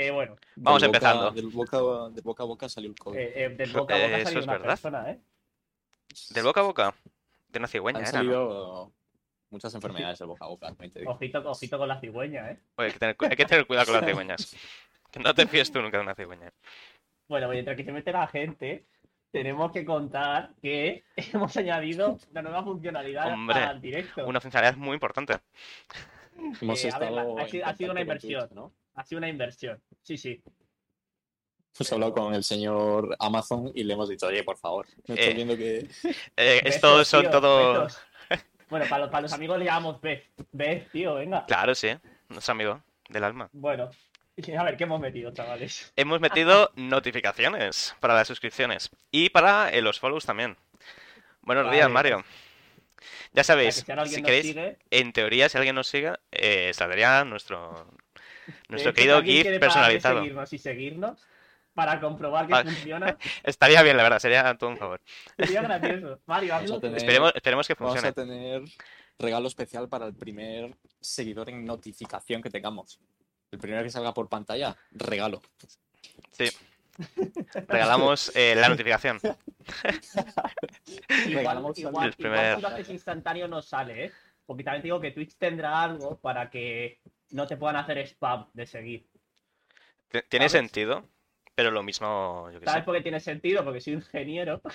Eh, bueno, Vamos Del boca- empezando. Del boca, de boca a boca salió el COVID. eh, eh, del Eso- boca a boca eso salió es una verdad. persona, ¿eh? Del boca a boca. De una cigüeña Han era, ¿no? salido muchas enfermedades del boca a boca. Ojito, ojito con la cigüeña, ¿eh? Oye, hay que, tener, cu- hay que tener cuidado con las cigüeñas. Que no te fíes tú nunca de una cigüeña. Bueno, mientras que se mete la gente, tenemos que contar que hemos añadido una nueva funcionalidad Hombre, al directo. Una funcionalidad muy importante. Hemos Eh, a ver, estado la- ha sido- en ha sido una inversión. Twitch, ¿no? Ha sido una inversión. Sí, sí. Hemos hablado con el señor Amazon y le hemos dicho, oye, por favor, me Eh, estoy viendo que... Eh, estos son tío, todo... besos. Bueno, para los, para los amigos le llamamos Beth. Beth, tío, venga. Claro, sí. Nuestro amigo del alma. Bueno, a ver, ¿qué hemos metido, chavales? Hemos metido notificaciones para las suscripciones y para eh, los follows también. Buenos Vale. días, Mario. Ya sabéis, si queréis, sigue, en teoría, si alguien nos sigue, eh, saldría nuestro, nuestro que querido GIF personalizado. seguirnos y seguirnos para comprobar que Ah. funciona. Estaría bien, la verdad, sería todo un favor. Sería gracioso. Mario, Vamos tener- Esperemos, esperemos que Vamos funcione. a tener regalo especial para el primer seguidor en notificación que tengamos. El primero que salga por pantalla, regalo. Sí. Regalamos eh, la notificación. Igual, Regalamos igual, el primer- igual si lo haces instantáneo no sale, ¿eh? Porque también te digo que Twitch tendrá algo para que no te puedan hacer spam de seguir. Tiene ¿Sabes? sentido, pero lo mismo, yo ¿Sabes sé. por qué tiene sentido? Porque soy ingeniero.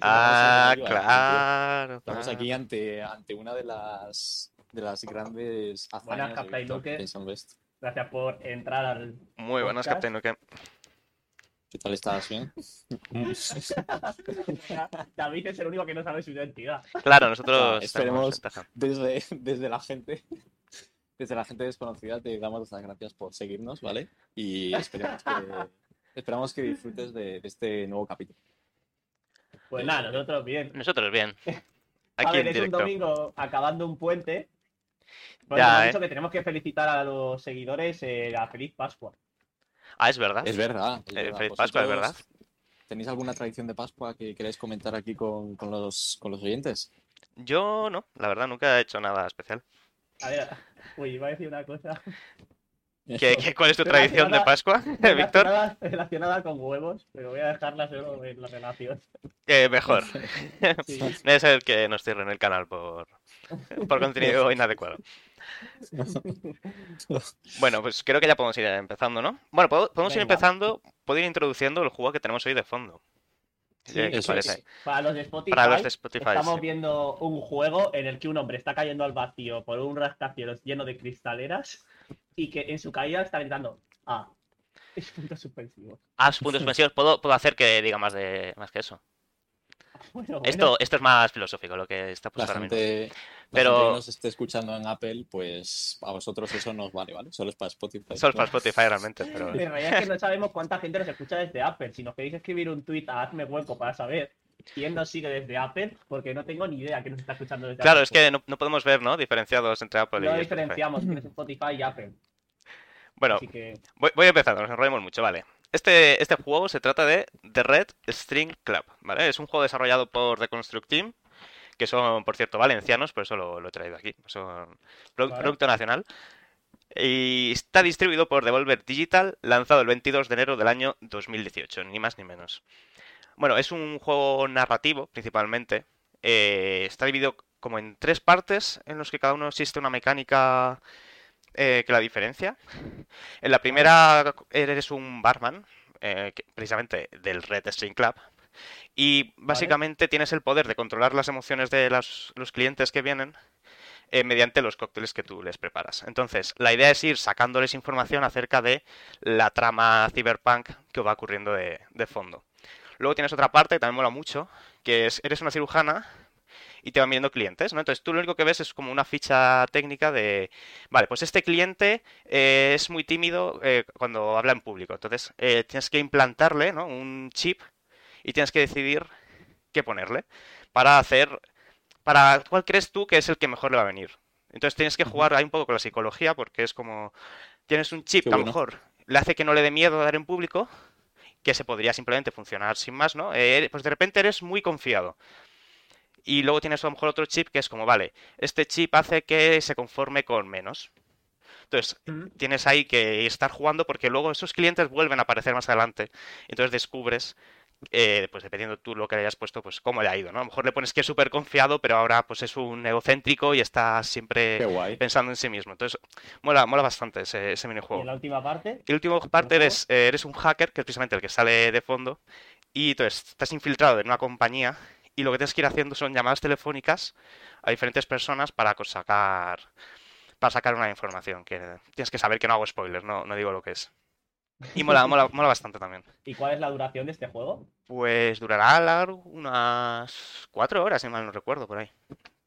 Ah, claro. Estamos claro. aquí ante, ante una de las de las grandes hazañas de Captain West. Gracias por entrar al. Muy buenas, podcast. Captain Luke. ¿Qué tal estás? ¿Bien? David es el único que no sabe su identidad. Claro, nosotros Ah, tenemos esperemos-. Desde, desde la gente desde la gente desconocida te damos las gracias por seguirnos, ¿vale? Y esperemos que, esperamos que disfrutes de, de este nuevo capítulo. Pues nada, nosotros bien. Nosotros bien. A Aquí ver, en es un directo. domingo acabando un puente. Bueno, Ya, hemos ¿eh? dicho que tenemos que felicitar a los seguidores eh, a feliz Pascua. Ah, es verdad. Es verdad. es Eh, verdad. feliz Pascua, es ¿Vosotros verdad. ¿Tenéis alguna tradición de Pascua que queráis comentar aquí con, con los, con los oyentes? Yo no, la verdad, nunca he hecho nada especial. A ver, uy, iba a decir una cosa. ¿Qué, qué- cuál es tu tradición de Relacionada- Pascua, Víctor? Relacionada, con huevos, pero voy a dejarla solo en la relación. Eh, mejor. Sí. Debe ser que nos cierren el canal por, por contenido inadecuado. Bueno, pues creo que ya podemos ir empezando, ¿no? Bueno, podemos ir empezando, puedo ir introduciendo el juego que tenemos hoy de fondo. Sí, ¿Qué eso parece? es. Para los de Spotify, Para los de Spotify, estamos sí. viendo un juego en el que un hombre está cayendo al vacío por un rascacielos lleno de cristaleras y que en su caída está gritando Ah, es punto suspensivo. Ah, sus puntos suspensivos. Puedo, puedo hacer que diga más de más que eso. Bueno, bueno, Esto, esto es más filosófico, lo que está La puesto la Pero- gente que nos esté escuchando en Apple, pues a vosotros eso nos vale, ¿vale? Solo es para Spotify. Solo es para Spotify realmente, pero... En realidad es que no sabemos cuánta gente nos escucha desde Apple. Si nos queréis escribir un tweet a Hazme Hueco para saber quién nos sigue desde Apple, porque no tengo ni idea quién nos está escuchando desde Claro, Apple. es que no, no podemos ver, ¿no? Diferenciados entre Apple y no diferenciamos es Spotify y Apple. Bueno, Así que voy, voy empezando, nos enrollemos mucho, vale. Este, este juego se trata de The Red String Club, ¿vale? Es un juego desarrollado por The Construct Team, que son, por cierto, valencianos, por eso lo, lo he traído aquí. Son pro- Vale. producto nacional. Y está distribuido por Devolver Digital, lanzado el 22 de enero del año 2018, ni más ni menos. Bueno, es un juego narrativo, principalmente. Eh, está dividido como en tres partes, en los que cada uno existe una mecánica eh, que la diferencia. En la primera eres un barman, eh, que- precisamente del Red String Club. Y básicamente tienes el poder de controlar las emociones de las- los clientes que vienen eh, mediante los cócteles que tú les preparas. Entonces, la idea es ir sacándoles información acerca de la trama cyberpunk que va ocurriendo de, de fondo. Luego tienes otra parte que también mola mucho, que es, eres una cirujana y te van viendo clientes, ¿no? Entonces tú lo único que ves es como una ficha técnica de, vale, pues este cliente eh, es muy tímido eh, cuando habla en público. Entonces eh, tienes que implantarle, ¿no? Un chip y tienes que decidir qué ponerle para hacer, para cuál crees tú que es el que mejor le va a venir. Entonces tienes que jugar ahí un poco con la psicología porque es como, tienes un chip que a lo mejor le hace que no le dé miedo dar en público, que se podría simplemente funcionar sin más, ¿no? Eh, pues de repente eres muy confiado. Y luego tienes a lo mejor otro chip que es como, vale, este chip hace que se conforme con menos. Entonces, tienes ahí que estar jugando porque luego esos clientes vuelven a aparecer más adelante. Entonces descubres, eh, pues dependiendo tú lo que le hayas puesto, pues cómo le ha ido, ¿no? A lo mejor le pones que es súper confiado, pero ahora pues es un egocéntrico y está siempre pensando en sí mismo. Entonces, mola, mola bastante ese, ese Y minijuego. en la última parte, Y el último parte eres, eh, eres un hacker, que es precisamente el que sale de fondo, y entonces estás infiltrado en una compañía y lo que tienes que ir haciendo son llamadas telefónicas a diferentes personas para sacar, para sacar una información. Que tienes que saber que no hago spoilers, no, no digo lo que es. Y mola, mola, mola bastante también. ¿y cuál es la duración de este juego? Pues durará largo unas cuatro horas, si mal no recuerdo, por ahí.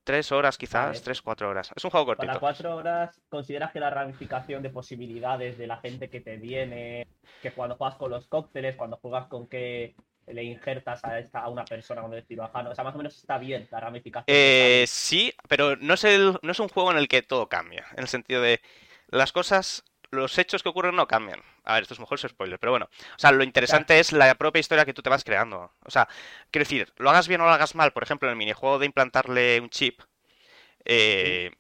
Tres horas quizás, Vale. tres, cuatro horas. Es un juego Para cortito. cuatro horas, ¿consideras que la ramificación de posibilidades de la gente que te viene, que cuando juegas con los cócteles, cuando juegas con que le injertas a, esta, a una persona con el cirujano, o sea, más o menos está bien la ramificación? Eh, sí, pero no es, el, no es un juego en el que todo cambia. En el sentido de las cosas, los hechos que ocurren no cambian. A ver, esto es mejor es spoiler, pero bueno. O sea, lo interesante es la propia historia que tú te vas creando. O sea, quiero decir, lo hagas bien o lo hagas mal, por ejemplo, en el minijuego de implantarle un chip, eh,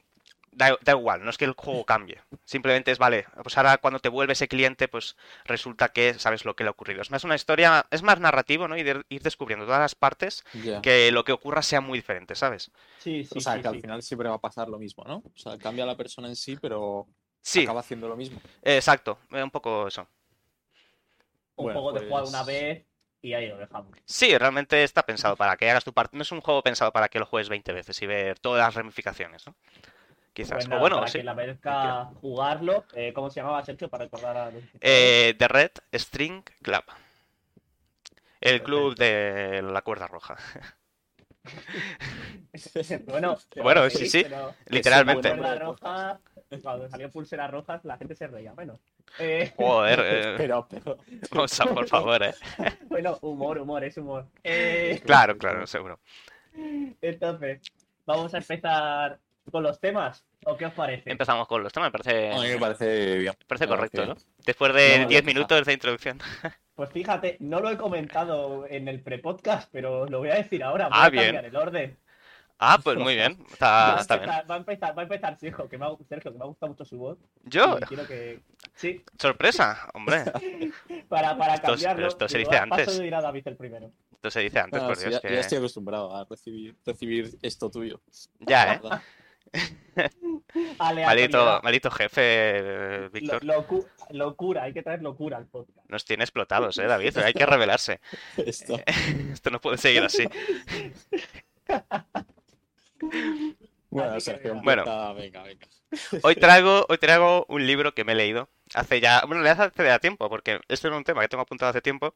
da, da igual, no es que el juego cambie. Simplemente es, vale, pues ahora cuando te vuelve ese cliente, pues resulta que sabes lo que le ha ocurrido. Es más una historia, es más narrativo, ¿no? Y de ir descubriendo todas las partes que lo que ocurra sea muy diferente, ¿sabes? Sí, sí, O sea, sí, que al final siempre va a pasar lo mismo, ¿no? O sea, cambia la persona en sí, pero Sí, acaba haciendo lo mismo. exacto, eh, un poco eso. Un Bueno, juego de jugar pues- una vez y ahí lo dejamos. Sí, realmente está pensado para que hagas tu parte. No es un juego pensado para que lo juegues 20 veces y ver todas las ramificaciones, ¿no? Quizás. Pues O bueno, para sí. que la merezca jugarlo, eh, ¿cómo se llamaba Sergio? Para recordar a los Eh, The Red String Club. El club de la cuerda roja. bueno, Bueno, sí, sí, pero Literalmente. Roja, cuando salió pulseras rojas, la gente se reía. Bueno, eh, Joder, eh, Pero, pero. o sea, por favor, eh. bueno, humor, humor, es humor. Eh, Claro, claro, seguro. entonces, vamos a empezar con los temas. ¿O qué os parece? Empezamos con los temas, me parece, A mí me parece bien. parece me correcto, ¿no? parece Después de No, 10 no, minutos de introducción. Pues fíjate, no lo he comentado en el pre-podcast, pero lo voy a decir ahora. Voy Ah, a bien. cambiar el orden. Ah, pues muy bien, Va está, a está bien. empezar, va a empezar, va a empezar Sergio, que me ha, Sergio, que me ha gustado mucho su voz. Yo, quiero que. Sí, sorpresa, hombre. para, para Esto- cambiarlo. esto se dice "Ah, paso antes". de ir a David el primero. Esto se dice antes, No, por Dios, ya, que... ya estoy acostumbrado a recibir, recibir esto tuyo. Ya, ¿eh? Aleatoriedad. maldito jefe, eh, Lo- Víctor. locu- locura, hay que traer locura al podcast. Nos tiene explotados, ¿eh, David? Hay que revelarse. Esto. Esto no puede seguir así. Bueno, Sergio, venga. Bueno. empieza, venga, venga. Hoy traigo, hoy traigo un libro que me he leído hace ya, bueno, le hace ya tiempo, porque este era un tema que tengo apuntado hace tiempo,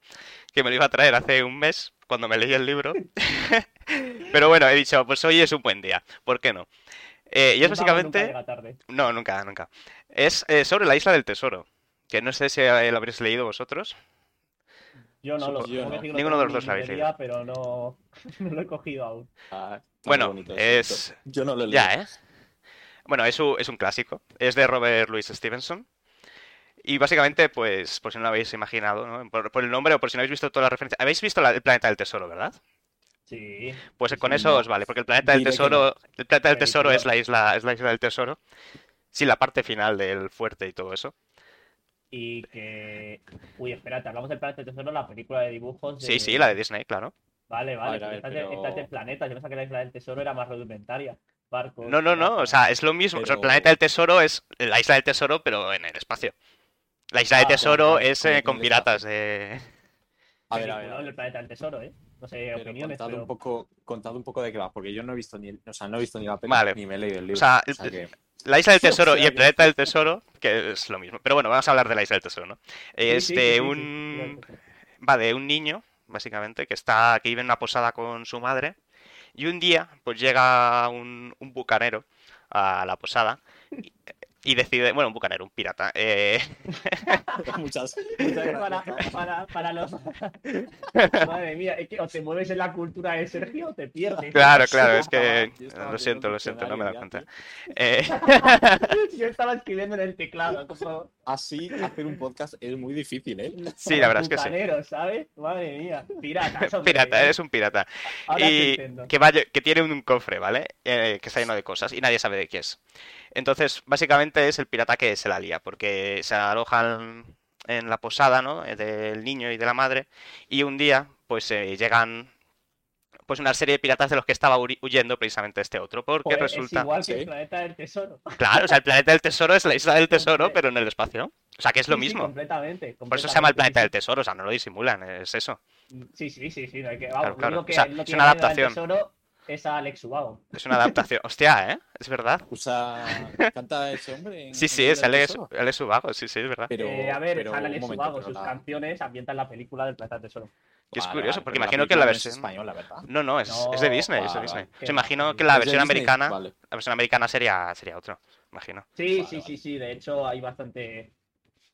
que me lo iba a traer hace un mes, cuando me leí el libro. Pero bueno, he dicho, pues hoy es un buen día, ¿por qué no? Eh, y es nunca básicamente... tarde. No, nunca, nunca. Es eh, sobre la isla del tesoro, que no sé si eh, lo habréis leído vosotros. Yo no lo Supongo- yo no. Ninguno de los dos lo habéis librería, Pero no, no lo he cogido aún. Ah, Bueno, es... Yo no lo he leído. Ya, ¿eh? Bueno, es un, es un clásico. Es de Robert Louis Stevenson. Y básicamente, pues, por si no lo habéis imaginado, ¿no? Por, por el nombre o por si no habéis visto toda la referencia. Habéis visto la- el planeta del tesoro, ¿verdad? Sí. Pues Sí, con sí, eso no. os vale, porque el planeta del tesoro, el planeta del tesoro es la isla, es la isla del tesoro. Sí, la parte final del fuerte y todo eso. Y que. Uy, espérate, hablamos del planeta del tesoro, la película de dibujos. De... Sí, sí, la de Disney, claro. Vale, vale. Ver, a ver, esta, es de- pero- de planetas. Yo pensaba que la isla del tesoro era más rudimentaria. Barcos. No, no, no, o sea, es lo mismo. O sea, el planeta del tesoro es la isla del tesoro, pero en el espacio. La isla del Ah, tesoro como- es eh, con piratas de... A ver, a ver, a ver. el planeta del tesoro, ¿eh? No sé Pero opiniones, contad pero. un poco, contad un poco de qué va, porque yo no he visto ni, el- o sea, no he visto ni la peli Vale. ni me he leído el libro. sea, o sea que- La isla del tesoro y el planeta del tesoro, que es lo mismo. Pero bueno, vamos a hablar de la isla del tesoro, ¿no? Es Sí, sí, de sí, sí, un... sí, sí. Va de un niño, básicamente, que está, que vive en una posada con su madre. Y un día, pues llega un, un bucanero a la posada y, y decide, bueno, un bucanero, un pirata. eh, muchas, muchas Para, gracias. para, para los. Madre mía, es que o te mueves en la cultura de Sergio o te pierdes. claro, claro, es que lo siento, lo siento, no me da cuenta. Eh, Yo estaba escribiendo en el teclado, como. Así hacer un podcast es muy difícil, ¿eh? Sí, la verdad es que sí. bucanero, ¿sabes? Madre mía. Pirata, pirata, eres un pirata. Ahora y que, vaya, que tiene un cofre, ¿vale? Eh, que está lleno de cosas y nadie sabe de qué es. Entonces, básicamente es el pirata que se la lía, porque se alojan en la posada, ¿no? eh, Del niño y de la madre, y un día, pues eh, llegan pues una serie de piratas de los que estaba hu- huyendo precisamente este otro, porque Joder, resulta... Es igual que Sí. el planeta del tesoro. Claro, o sea, el planeta del tesoro es la isla del tesoro, pero en el espacio. O sea, que es lo Sí, sí, mismo. completamente, Por eso se llama el planeta del tesoro, o sea, no lo disimulan, es eso. Sí, sí, sí, sí. no hay que, Claro, vamos, claro. único que O sea, no es una del adaptación. tesoro es a Alex Ubago. Es una adaptación. Hostia, ¿eh? Es verdad. Usa... ¿Canta ese hombre? en- Sí, sí, es Alex? Alex Ubago, sí, sí, es verdad. Pero, Eh, a ver, pero, Alex momento, Ubago, sus la- canciones ambientan la película del planeta tesoro. Que es Vale, curioso, porque imagino que la película no es versión... española, ¿verdad? No, no, es, No, es de Disney, es de vale, Disney. vale. Imagino ¿Es que la ¿Es de versión americana, Vale. la versión americana sería, sería otro, imagino. Sí, Vale, sí, vale. sí, sí. De hecho, hay bastante.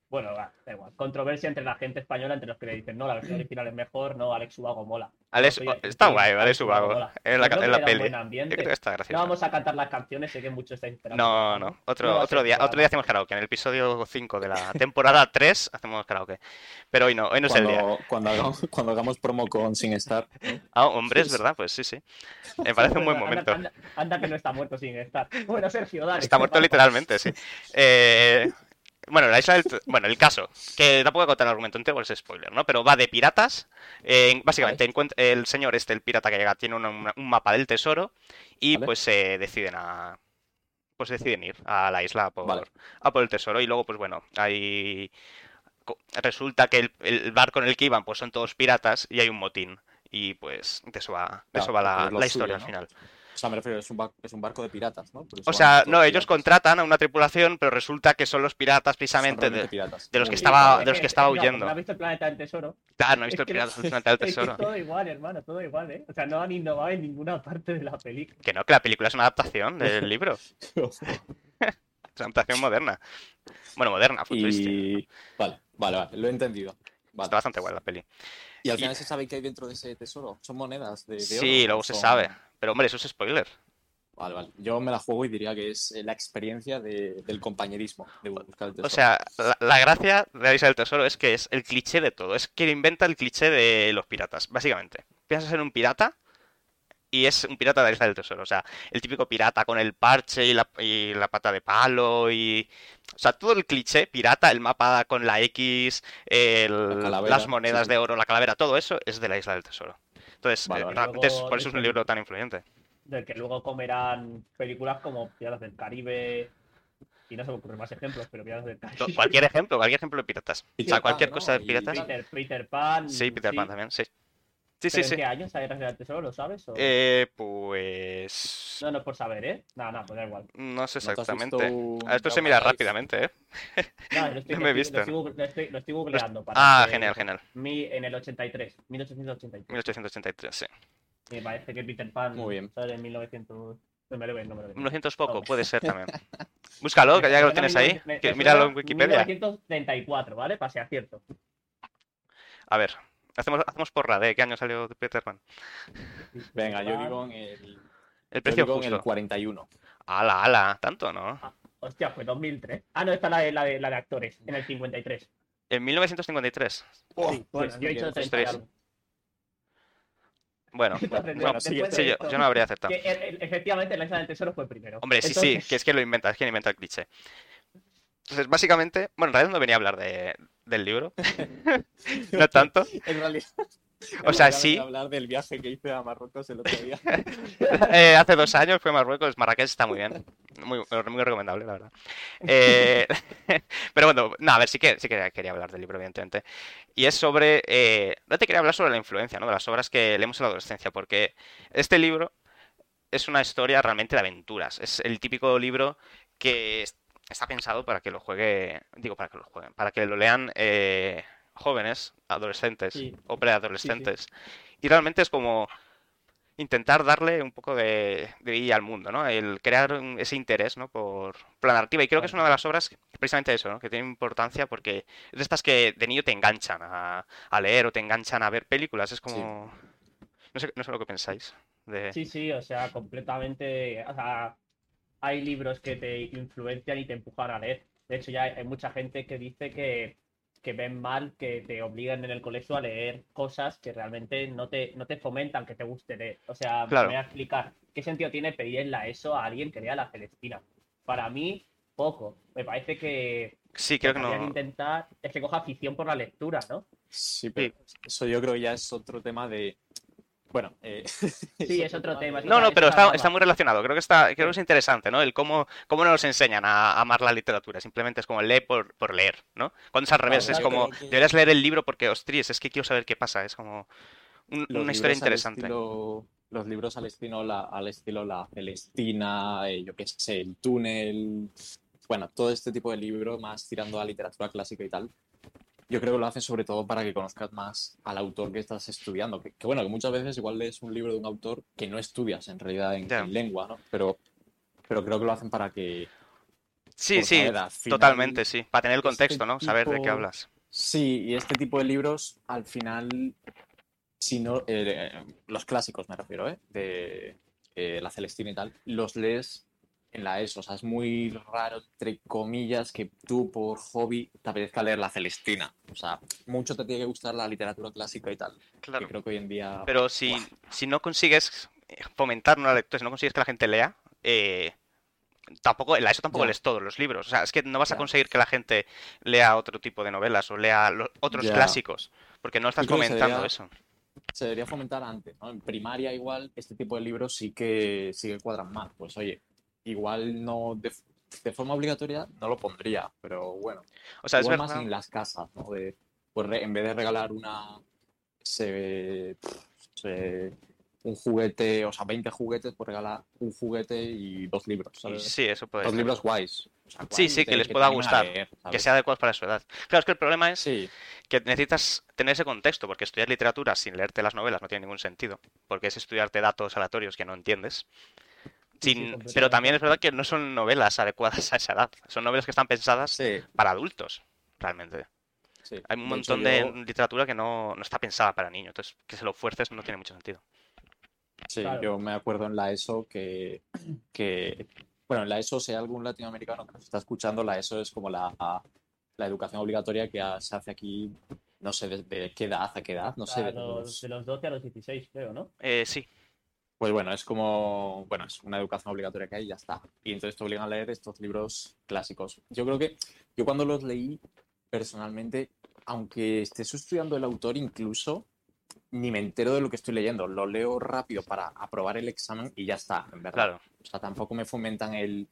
Bueno, va, da igual. Controversia entre la gente española, entre los que le dicen, no, la versión original es mejor, no, Alex Ubago mola. Alex, está sí, guay, Alex Ubago, mola. en la, en la peli. buen Yo ambiente. creo que está No vamos a cantar las canciones, sé que muchos estáis esperando. No, no, otro, a otro día, otro día hacemos karaoke. En el episodio 5 de la temporada 3 hacemos karaoke. Pero hoy no, hoy no es el día. Cuando, cuando, hagamos, cuando hagamos promo con SingStar. ¿no? Ah, hombre, es verdad, pues sí, sí. Me parece un buen momento. Anda, anda que no está muerto sin estar. Bueno, Sergio, dale. Está muerto literalmente, sí. Eh, bueno, la isla del... Bueno, el caso, que tampoco voy a contar el argumento entero, es spoiler, ¿no? Pero va de piratas. eh, básicamente, encuent- el señor este, el pirata que llega, tiene una- una- un mapa del tesoro y Vale. pues se deciden a... Pues deciden ir a la isla a por, Vale. a por el tesoro. Y luego, pues bueno, hay... Resulta que el, el barco en el que iban, pues son todos piratas y hay un motín. Y pues de eso va, de Claro, eso va la, suyo, historia al final. O sea, me refiero, es un, bar- es un barco de piratas, ¿no? O sea, no, ellos piratas. contratan a una tripulación, pero resulta que son los piratas precisamente de, piratas. de los que estaba- de los que estaba huyendo. ¿No has visto el planeta del tesoro? Claro, no he Es visto el que Piratas no- del Planeta del Es que Tesoro. es todo igual, hermano, todo igual, ¿eh? O sea, no han innovado en ninguna parte de la película. Que no, que la película es una adaptación del libro. Es una adaptación moderna. Bueno, moderna, futurística. y... Vale, vale, vale, lo he entendido. Vale. Está bastante guay la peli. Y al y- final se sabe qué hay dentro de ese tesoro. ¿Son monedas de, de oro? Sí, luego se sabe. Pero hombre, eso es spoiler. Vale, vale. Yo me la juego y diría que es eh, la experiencia de- del compañerismo, de buscar el tesoro. O sea, la, la gracia de la Isla del Tesoro es que es el cliché de todo. Es que inventa el cliché de los piratas, básicamente. Piensas en un pirata y es un pirata de la Isla del Tesoro. O sea, el típico pirata con el parche y la, y la pata de palo y... O sea, todo el cliché, pirata, el mapa con la X, el- La las monedas sí. de oro, la calavera, todo eso es de la Isla del Tesoro. Entonces, Vale, eh, realmente es- Luego por eso es un libro tan influyente. Del que luego comerán películas como Piratas del Caribe. Y no se me ocurren más ejemplos, pero Piratas del Caribe. Cualquier ejemplo, cualquier ejemplo de piratas. O sea, cualquier Pan, cosa de ¿no? Y piratas. Peter, Peter Pan. Sí, Peter Pan también, sí. Sí, sí, ¿Pero sí. ¿En qué año sale Guerras del Tesoro? ¿Lo sabes? o- Eh, pues... No, no es por saber, ¿eh? Nada, nada, pues da igual. No sé ¿No exactamente. un A esto se mira rápidamente, ¿eh. No, lo estoy, No me he lo estoy- visto. Lo estoy, lo googleando. para Ah, que- genial, genial. Mi, en el 83, 1883. 1883, sí. Me parece que Peter Pan Muy bien. sale en 1900. No me lo ven, no me lo ven. 1900 poco, No. puede ser también. Búscalo, que ya que lo tienes ahí. Me- me que- Míralo en Wikipedia. 1934, ¿vale? Para ser cierto. A ver, hacemos, hacemos porra de qué año salió Peter Pan. Venga, yo digo en el, El yo precio digo en el justo. 41. Ala, ala, tanto, ¿no? Hostia, fue 2003. Ah, no, esta la de, la de, la de actores, en el 53. En 1953. sí, pues, bueno, yo he dicho 30 y tres. algo. Bueno, Entonces, bueno, bueno, sí, después sí, yo, yo no habría acertado. Que, efectivamente, la isla del tesoro fue primero. Hombre, sí, Entonces, sí, que es que lo inventa, es quien inventa el cliché. Entonces, básicamente, bueno, en realidad no venía a hablar de, del libro, no tanto. En realidad. O sea, sí. hablar del viaje que hice a Marruecos el otro día. Eh, hace dos años fue a Marruecos, Marrakech está muy bien. Muy, muy recomendable, la verdad. Eh, pero bueno, no, a ver, sí que, sí que quería hablar del libro, evidentemente. Y es sobre. Eh, no te quería hablar sobre la influencia, ¿no? De las obras que leemos en la adolescencia, porque este libro es una historia realmente de aventuras. Es el típico libro que está pensado para que lo juegue. Digo, para que lo jueguen, para que lo lean eh, jóvenes, adolescentes Sí. o preadolescentes. Y realmente es como intentar darle un poco de, de vida al mundo, ¿no? El crear ese interés, ¿no? Por, por la narrativa. Y creo que es una de las obras, precisamente eso, ¿no? Que tiene importancia porque es de estas que de niño te enganchan a, a leer o te enganchan a ver películas. Es como... No sé, no sé lo que pensáis. De... Sí, sí, o sea, completamente. O sea, hay libros que te influencian y te empujan a leer. De hecho, ya hay, mucha gente que dice que, que ven mal que te obligan en el colegio a leer cosas que realmente no te, no te fomentan que te guste leer. O sea, Claro. me voy a explicar. ¿Qué sentido tiene pedirle a eso a alguien que lea la Celestina? para mí, poco. Me parece que Sí, creo que no. intentar es que coja afición por la lectura, ¿no? Sí, pero eso yo creo que ya es otro tema de. Bueno, eh, Sí, es otro tema. No, no, pero está, está muy relacionado. Creo que está, creo que es interesante, ¿no? El cómo, cómo nos enseñan a, a amar la literatura. Simplemente es como lee por, por leer, ¿no? Cuando es al revés, Claro, es claro, como que- deberías leer el libro porque, ostras, es que quiero saber qué pasa. Es como un- una historia interesante. estilo- los libros al estilo la, al estilo La Celestina, eh, yo qué sé, El Túnel, bueno, todo este tipo de libros más tirando a literatura clásica y tal. Yo creo que lo hacen sobre todo para que conozcas más al autor que estás estudiando. Que, que bueno, que muchas veces igual lees un libro de un autor que no estudias en realidad en, lengua, ¿no? Pero, pero creo que lo hacen para que... Sí, sí, final, totalmente, sí. Para tener el este contexto, ¿no? Saber de qué hablas. Sí, y este tipo de libros, al final, si no, eh, los clásicos me refiero, ¿eh? De eh, la Celestina y tal, los lees en la ESO. O sea, es muy raro, entre comillas, que tú por hobby te apetezca leer la Celestina. O sea, mucho te tiene que gustar la literatura clásica y tal. Claro. Que creo que hoy en día... Pero si, Buah. si no consigues eh, fomentar una lectura, si no consigues que la gente lea, eh, tampoco, en la ESO tampoco lees todos los libros. O sea, es que no vas a conseguir que la gente lea otro tipo de novelas o lea otros clásicos, porque no estás fomentando sería- eso. se debería fomentar antes, ¿no? En primaria igual este tipo de libros sí que, sí que cuadran más. Pues oye, igual no de, de forma obligatoria no lo pondría, pero bueno. O sea, es igual más verdad. en las casas, ¿no? De, pues re- en vez de regalar una se, se- un juguete, o sea, 20 juguetes, pues regala un juguete y dos libros, ¿sabes? Sí, eso puede Dos ser. libros guays. o sea, Sí, guays sí, que les pueda gustar, leer, Que sea adecuado para su edad. Claro, es que el problema es Sí, que necesitas tener ese contexto, porque estudiar literatura sin leerte las novelas no tiene ningún sentido, porque es estudiarte datos aleatorios que no entiendes. Sí, pero también es verdad que no son novelas adecuadas a esa edad, son novelas que están pensadas sí, para adultos, realmente. sí. Hay un De hecho, montón de yo- literatura que no, no está pensada para niños, entonces que se lo fuerces no tiene mucho sentido. Sí, Claro. yo me acuerdo en la ESO que, que, bueno, en la ESO, si hay algún latinoamericano que nos está escuchando, la ESO es como la, la educación obligatoria que se hace aquí, no sé desde qué edad a qué edad, no sé, de los- los- de los 12 a los 16, creo, ¿no? Eh, sí, Pues bueno, es como, bueno, es una educación obligatoria que hay y ya está. Y entonces te obligan a leer estos libros clásicos. Yo creo que yo cuando los leí, personalmente, aunque estés estudiando el autor incluso, ni me entero de lo que estoy leyendo. Lo leo rápido para aprobar el examen y ya está, en verdad. claro. O sea, tampoco me fomentan el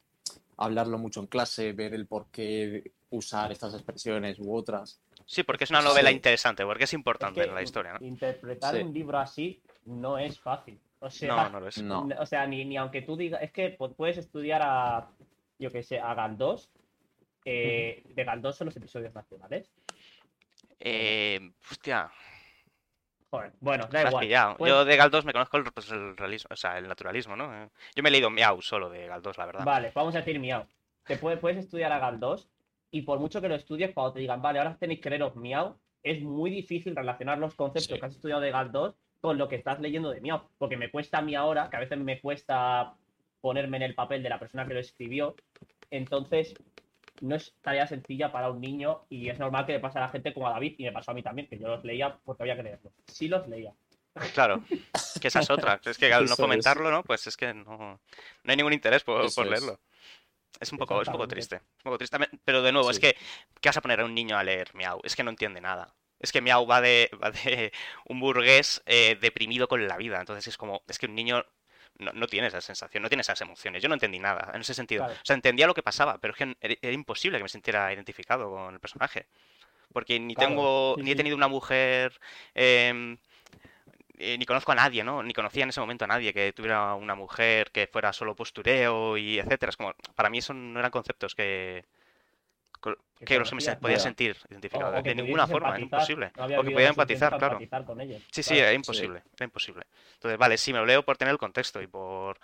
hablarlo mucho en clase, ver el por qué usar estas expresiones u otras. Sí, porque es una novela Sí. interesante, porque es Es importante que en la historia, ¿no? interpretar Sí. un libro así no es fácil. O sea, No, no lo es. No. O sea, ni, ni aunque tú digas, es que pu- puedes estudiar a, yo que sé, a Galdós. eh, de Galdós son los episodios nacionales. Eh, hostia, Joder, bueno, da igual. pillado. Pues- Yo de Galdós me conozco el, pues, el realismo, o sea, el naturalismo, ¿no? Eh, Yo me he leído Miau solo de Galdós, la verdad. Vale, vamos a decir Miau. Te puede- puedes estudiar a Galdós y por mucho que lo estudies, cuando te digan, vale, ahora tenéis que leeros Miau, es muy difícil relacionar los conceptos Sí. que has estudiado de Galdós con lo que estás leyendo de Miau. Porque me cuesta a mí ahora, que a veces me cuesta ponerme en el papel de la persona que lo escribió. Entonces, no es tarea sencilla para un niño y es normal que le pase a la gente como a David y me pasó a mí también, que yo los leía porque había que leerlos. Sí los leía. Claro, que esa es otra. Es que al no fomentarlo, ¿no? Pues es que no, no hay ningún interés por, leerlo. Es un poco, es un poco triste. Es un poco triste. Pero de nuevo, es que, ¿qué vas a poner a un niño a leer Miau? Es que no entiende nada. Es que Miau va de, va de un burgués eh, deprimido con la vida. Entonces es como, es que un niño no, no tiene esa sensación, no tiene esas emociones. Yo no entendí nada en ese sentido. Claro. O sea, entendía lo que pasaba, pero es que era, era imposible que me sintiera identificado con el personaje. Porque ni Claro, tengo, sí, ni he tenido una mujer, em, eh, ni conozco a nadie, ¿no? Ni conocía en ese momento a nadie que tuviera una mujer que fuera solo postureo y etcétera. Es como, para mí eso no eran conceptos que, Que los que me podía sentir identificado. o De ninguna forma, era empatizar. imposible. No O que podía empatizar, claro. empatizar con ellos. Sí, sí, Claro. era imposible, era imposible. Entonces, vale, sí, me lo leo por tener el contexto y por,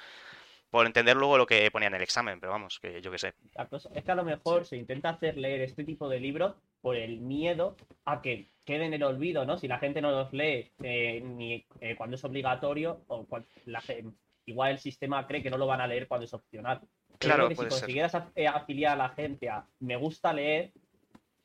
por entender luego lo que ponía en el examen, pero vamos, que yo qué sé. La cosa es que a lo mejor se intenta hacer leer este tipo de libros por el miedo a que quede en el olvido, ¿no? Si la gente no los lee eh, ni eh, cuando es obligatorio, o la igual el sistema cree que no lo van a leer cuando es opcional. Claro, que si puede ser. consiguieras af- eh, afiliar a la gente a me gusta leer,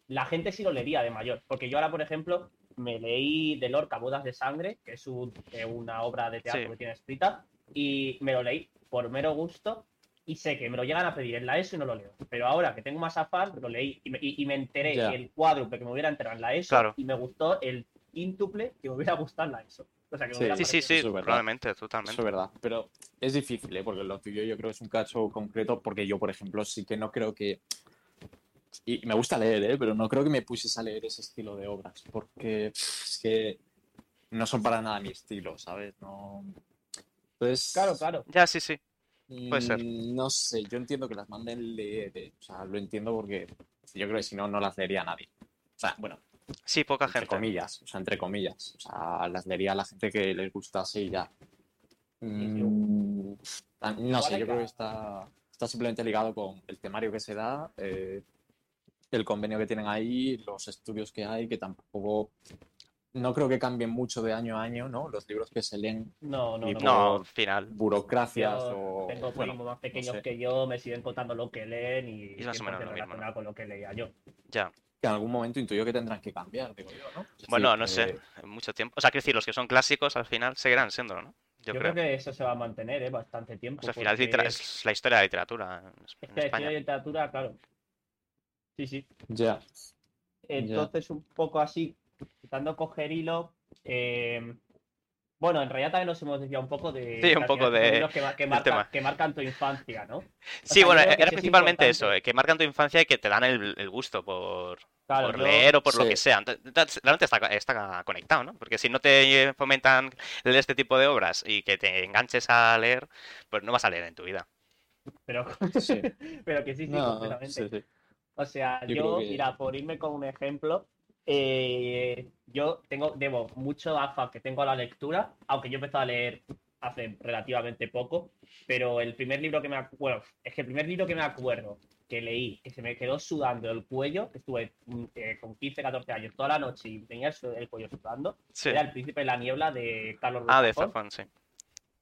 la gente sí lo leería de mayor. Porque yo ahora, por ejemplo, me leí de Lorca Bodas de Sangre, que es un- eh, una obra de teatro Sí. que tiene escrita, y me lo leí por mero gusto y sé que me lo llegan a pedir en la ESO y no lo leo. Pero ahora que tengo más afán, lo leí y me, y- y me enteré que el cuádruple que me hubiera enterado en la ESO Claro. y me gustó el quíntuple que me hubiera gustado en la ESO. O sea, que Sí. Sí, sí, sí, Eso es verdad. probablemente, Eso totalmente. es verdad, pero es difícil, ¿eh? porque lo tuyo yo creo que es un caso concreto, porque yo, por ejemplo, sí que no creo que... Y me gusta leer, ¿eh? pero no creo que me pusiese a leer ese estilo de obras, porque es que no son para nada mi estilo, ¿sabes? No... Entonces, Claro, claro. Ya, sí, sí. puede ser. mm, No sé, yo entiendo que las manden leer, ¿eh? o sea, lo entiendo porque yo creo que si no, no las leería nadie. O sea, bueno, Sí, poca entre gente. comillas, o sea, entre comillas. O sea, las leería a la gente que les gustase y ya. Mm, no sé, yo creo que está, está simplemente ligado con el temario que se da, eh, el convenio que tienen ahí, los estudios que hay, que tampoco. No creo que cambien mucho de año a año, ¿no? Los libros que se leen, No, no, no. No, final. burocracias Yo o. tengo bueno, primos más pequeños sé. que yo, me siguen contando lo que leen y Es más o menos 100% lo mismo, ¿no? relacionado con lo que leía yo. Ya. que en algún momento intuyo que tendrán que cambiar, digo yo, ¿no? Es Bueno, decir, no sé, eh, en mucho tiempo. O sea, quiero decir, los que son clásicos al final seguirán siendo, ¿no? Yo, Yo, creo. creo. que eso se va a mantener ¿eh? bastante tiempo. O sea, al final es, porque litera- es la historia de la literatura en, es que la historia de literatura, claro. Sí, sí. Ya. Entonces, un poco así, intentando coger hilo. eh, bueno, en realidad también nos hemos desviado un poco de. Sí, un poco de- que, ma- que del marcan- tema. que marcan tu infancia, ¿no? Sí, sea, bueno, era es principalmente importante. eso, eh, que marcan tu infancia y que te dan el, el gusto por, Claro, por yo- leer o por lo que sea. Entonces, realmente está, está conectado, ¿no? Porque si no te fomentan leer este tipo de obras y que te enganches a leer, pues no vas a leer en tu vida. Pero, Sí. pero que sí, sí, No, completamente. sí, sí. O sea, Yo yo, que- mira, por irme con un ejemplo, eh, yo tengo, debo mucho AFA que tengo a la lectura, aunque yo he empezado a leer hace relativamente poco, pero el primer libro que me acuerdo, es que el primer libro que me acuerdo que leí, que se me quedó sudando el cuello, que estuve mm, eh, con 15, 14 años toda la noche y tenía el, el cuello sudando, Sí. era El Príncipe de la Niebla de Carlos Ah, de. Zafón, sí.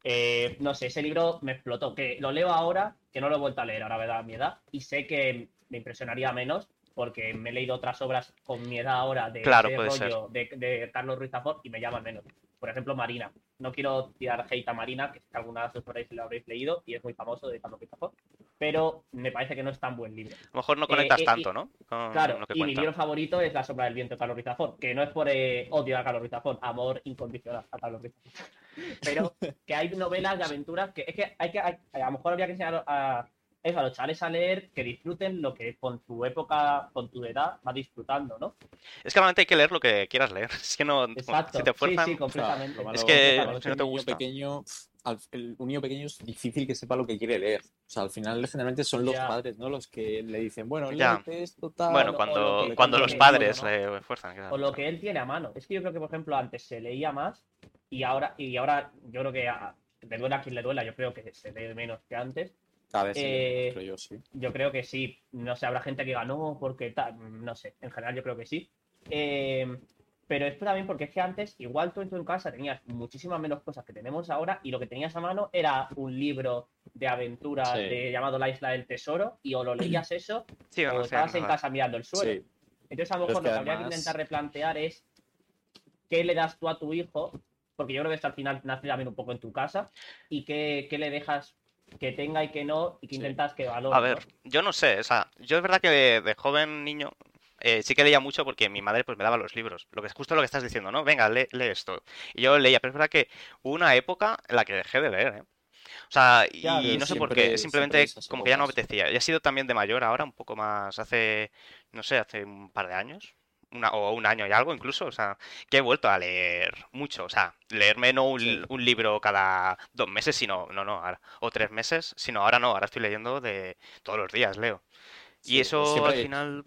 Eh, no sé, ese libro me explotó. Que lo leo ahora, que no lo he vuelto a leer ahora, ¿verdad? A mi edad. Y sé que me impresionaría menos, porque me he leído otras obras con mi edad ahora de Claro, rollo de, de Carlos Ruiz Zafón y me llaman menos. Por ejemplo, Marina. No quiero tirar hate a Marina, que alguna os habréis- lo habréis leído y es muy famoso de Carlos Ruiz Zafón. Pero me parece que no es tan buen libro. A lo mejor no conectas eh, y- tanto, ¿no? Con Claro, lo que y mi libro favorito es La sombra del viento de Carlos Ruiz Zafón, que no es por eh, odio a Carlos Ruiz Zafón, amor incondicional a Carlos Ruiz Zafón. Pero que hay novelas de aventuras que es que hay que, hay- a lo mejor habría que enseñar a, eso, a los chavales a leer, que disfruten lo que con tu época, con tu edad, va disfrutando, ¿no? Es que realmente hay que leer lo que quieras leer. Es que no, Exacto. si te sí, fuerzan, sí, Claro, completamente. lo malo- Es que lo malo si no te niño gusta. pequeño, el, un niño pequeño es difícil que sepa lo que quiere leer. O sea, al final generalmente son los Ya. padres, ¿no? Los que le dicen, bueno, Ya. léete esto, tal. bueno, o lo cuando, cuando los padres ¿no? le fuerzan. claro. O lo que él tiene a mano. Es que yo creo que, por ejemplo, antes se leía más y ahora, y ahora yo creo que a- le duela a quien le duela, yo creo que se lee menos que antes. Cada vez sí, Eh, creo yo, sí. Yo creo que sí. No sé, habrá gente que diga no, porque tal. No sé, en general yo creo que sí. Eh, pero esto también porque es que antes, igual tú en tu casa tenías muchísimas menos cosas que tenemos ahora y lo que tenías a mano era un libro de aventuras Sí. de- llamado La Isla del Tesoro y o lo leías eso Sí, o estabas en casa mirando el suelo. Sí, Entonces a lo mejor que lo que habría que intentar replantear es qué le das tú a tu hijo, porque yo creo que esto al final nace también un poco en tu casa, y qué, qué le dejas que tenga y que no, y que Sí. intentas que valore. A ver, yo no sé, o sea, yo es verdad que de, de joven niño eh, sí que leía mucho porque mi madre pues me daba los libros. Lo que es justo lo que estás diciendo, ¿no? Venga, lee, lee esto. Y yo leía, pero es verdad que hubo una época en la que dejé de leer, ¿eh? O sea, y Ya, no sé por qué, simplemente como que ya no apetecía. Y ha sido también de mayor ahora, un poco más, hace, no sé, hace un par de años. Una, o un año y algo incluso, o sea, que he vuelto a leer mucho, o sea, leerme no un, Sí. un libro cada dos meses, sino, no, no, ahora, o tres meses, sino ahora no, ahora estoy leyendo de todos los días, leo. Y eso siempre al final,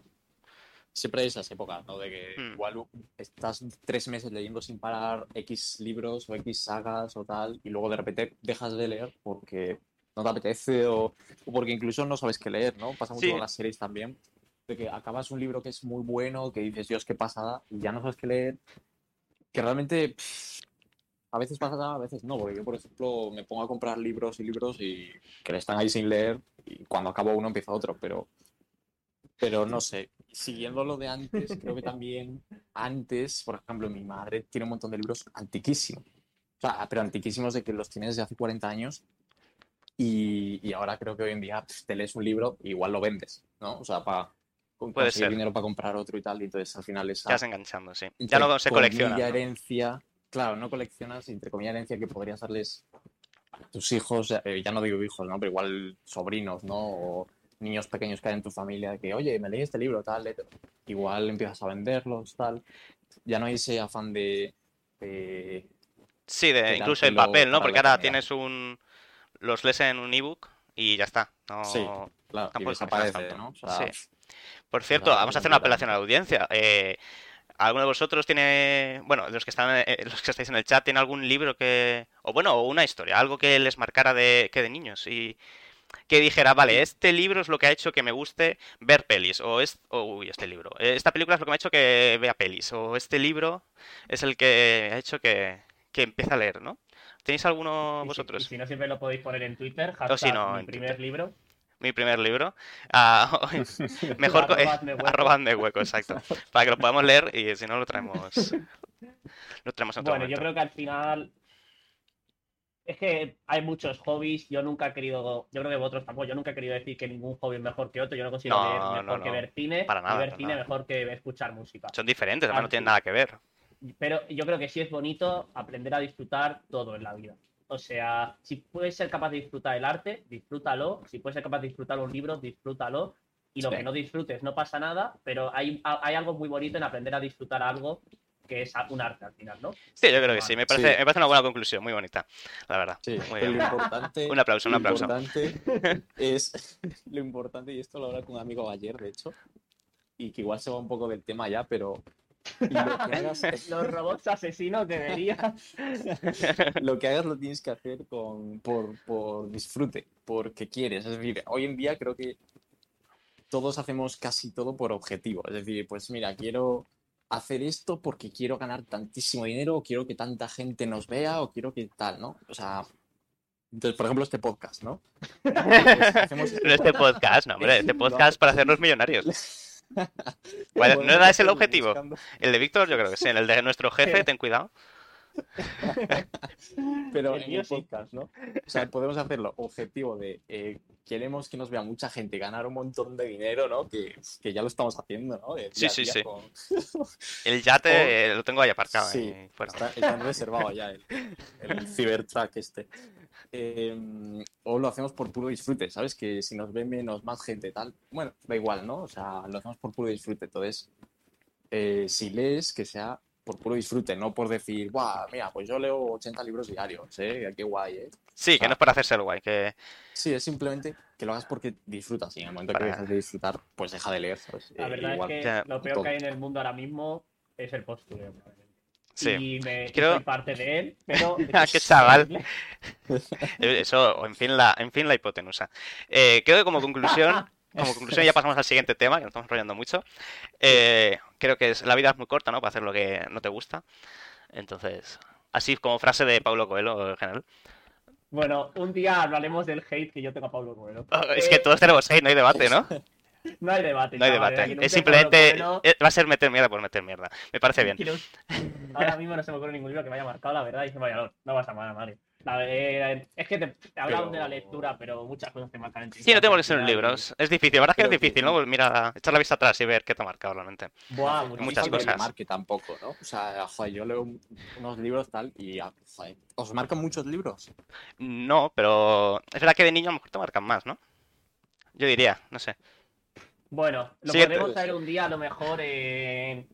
Siempre hay esas épocas, ¿no? De que Hmm. igual estás tres meses leyendo sin parar X libros o X sagas o tal, y luego de repente dejas de leer porque no te apetece o, o porque incluso no sabes qué leer, ¿no? Pasa mucho Sí. con las series también, de que acabas un libro que es muy bueno, que dices, Dios, qué pasada, y ya no sabes qué leer, que realmente pff, a veces pasa, a veces no, porque yo, por ejemplo, me pongo a comprar libros y libros y que están ahí sin leer, y cuando acabo uno empieza otro, pero pero no sé, siguiendo lo de antes, creo que también antes, por ejemplo, mi madre tiene un montón de libros antiquísimos. O sea, pero antiquísimos de que los tiene desde hace 40 años. Y, y ahora creo que hoy en día te lees un libro, igual lo vendes, ¿no? O sea, para Puede conseguir ser. dinero para comprar otro y tal. Y entonces al final esa Ya enganchando, sí. Ya no se colecciona. ¿no? herencia, claro, no coleccionas, entre comillas herencia que podrías darles a tus hijos, eh, ya no digo hijos, ¿no? Pero igual sobrinos, ¿no? O niños pequeños que hay en tu familia, que, oye, me leí este libro, tal, léetelo". igual empiezas a venderlos, tal. Ya no hay ese afán de... de- Sí, de, de incluso dártelo papel, ¿no? Porque ahora tienes un... Los lees en un ebook y ya está. No... Sí. claro, y desaparece. ¿no? O sea, Sí. Por cierto, vamos a hacer una apelación a la audiencia. Eh, ¿Alguno de vosotros tiene, bueno, los que están, eh, los que estáis en el chat, tiene algún libro que, o bueno, o una historia, algo que les marcara de que de niños y que dijera, vale, este libro es lo que ha hecho que me guste ver pelis, o es, o, uy, este libro, eh, esta película es lo que me ha hecho que vea pelis, o este libro es el que ha hecho que, que empiece a leer, ¿no? ¿Tenéis alguno Y si- vosotros? Y si no, siempre lo podéis poner en Twitter. O si hashtag no, mi en primer Twitter. libro. Mi primer libro. Ah, mejor co- Arroba hazme hueco. arroba hazme hueco, exacto. Para que lo podamos leer y si no lo traemos. Lo traemos en otro Bueno, yo creo que al final es que hay muchos hobbies. Yo nunca he querido, yo creo que vosotros tampoco, yo nunca he querido decir que ningún hobby es mejor que otro. Yo no considero No, leer no, mejor que ver cine Para nada, y ver cine nada. mejor que escuchar música. Son diferentes, además no tienen nada que ver. Pero yo creo que sí es bonito aprender a disfrutar todo en la vida. O sea, si puedes ser capaz de disfrutar el arte, disfrútalo. Si puedes ser capaz de disfrutar un libro, disfrútalo. Y lo Sí. que no disfrutes no pasa nada, pero hay, hay algo muy bonito en aprender a disfrutar algo que es un arte al final, ¿no? Sí, yo creo que sí. Me parece, Sí. me parece una buena conclusión, muy bonita, la verdad. Sí, Muy bien. lo importante, Un aplauso, un lo aplauso. importante es lo importante, y esto lo hablaba con un amigo ayer, de hecho, y que igual se va un poco del tema ya, pero lo que hagas, Los robots asesinos deberían. lo que hagas lo tienes que hacer con, por, por disfrute, porque quieres. Es decir, hoy en día creo que todos hacemos casi todo por objetivo. Es decir, pues mira, quiero hacer esto porque quiero ganar tantísimo dinero, o quiero que tanta gente nos vea, o quiero que tal, ¿no? O sea, entonces, por ejemplo, este podcast, ¿no? Pues hacemos Pero este podcast, no, hombre, este podcast para hacernos millonarios. Bueno, ¿no era ese el objetivo? buscando- El de Víctor, yo creo que sí. En el de nuestro jefe, ten cuidado. Pero El en el sí. podcast, ¿no? O sea, podemos hacerlo objetivo de eh, queremos que nos vea mucha gente, ganar un montón de dinero, ¿no? Que, que ya lo estamos haciendo, ¿no? De Sí, sí, sí. con- El yate eh, lo tengo ahí aparcado. Sí, fuera. Está, está reservado ya el, el Cybertruck este. Eh, o lo hacemos por puro disfrute, ¿sabes? Que si nos ve menos, más gente, tal. Bueno, da igual, ¿no? O sea, lo hacemos por puro disfrute. Entonces, eh, si lees, que sea por puro disfrute, no por decir, guau, mira, pues yo leo 80 libros diarios, ¿eh? Qué guay, ¿eh? Sí, que no es por hacerse el guay, que Sí, es simplemente que lo hagas porque disfrutas y en el momento que Para- dejas de disfrutar, pues deja de leer, ¿sabes? La Eh, verdad igual. es que Ya, lo peor todo. que hay en el mundo ahora mismo es el postureo. Sí. Y me Creo- soy parte de él, pero. Ah, qué chaval. Eh, Eso, en fin, la, en fin, la hipotenusa. Eh, creo que como conclusión, como conclusión ya pasamos al siguiente tema, que nos estamos enrollando mucho. Eh, creo que es, la vida es muy corta, ¿no? Para hacer lo que no te gusta. Entonces, así como frase de Paulo Coelho en general. Bueno, un día hablaremos del hate que yo tengo a Pablo Coelho. Oh, es que todos tenemos hate, no hay debate, ¿no? No hay debate. No hay debate. Es simplemente. Eh, Va a ser meter mierda por meter mierda. Me parece bien. Ahora mismo no se me ocurre ningún libro que me haya marcado, la verdad, y se vaya, no, no vas a eh, es que te, te Pero- de la lectura, pero muchas cosas te marcan en Sí, no tengo que ser un un libro. Es difícil. La verdad es que es que- difícil, ¿no? Pues mira, echar la vista atrás y ver qué te ha marcado realmente. Buah, muchas falta que cosas. marque tampoco, ¿no? O sea, joder, yo leo unos libros tal y, joder, ¿os marcan muchos libros? No, pero es verdad que de niño a lo mejor te marcan más, ¿no? Yo diría, no sé. Bueno, lo podremos traer un día a lo mejor en,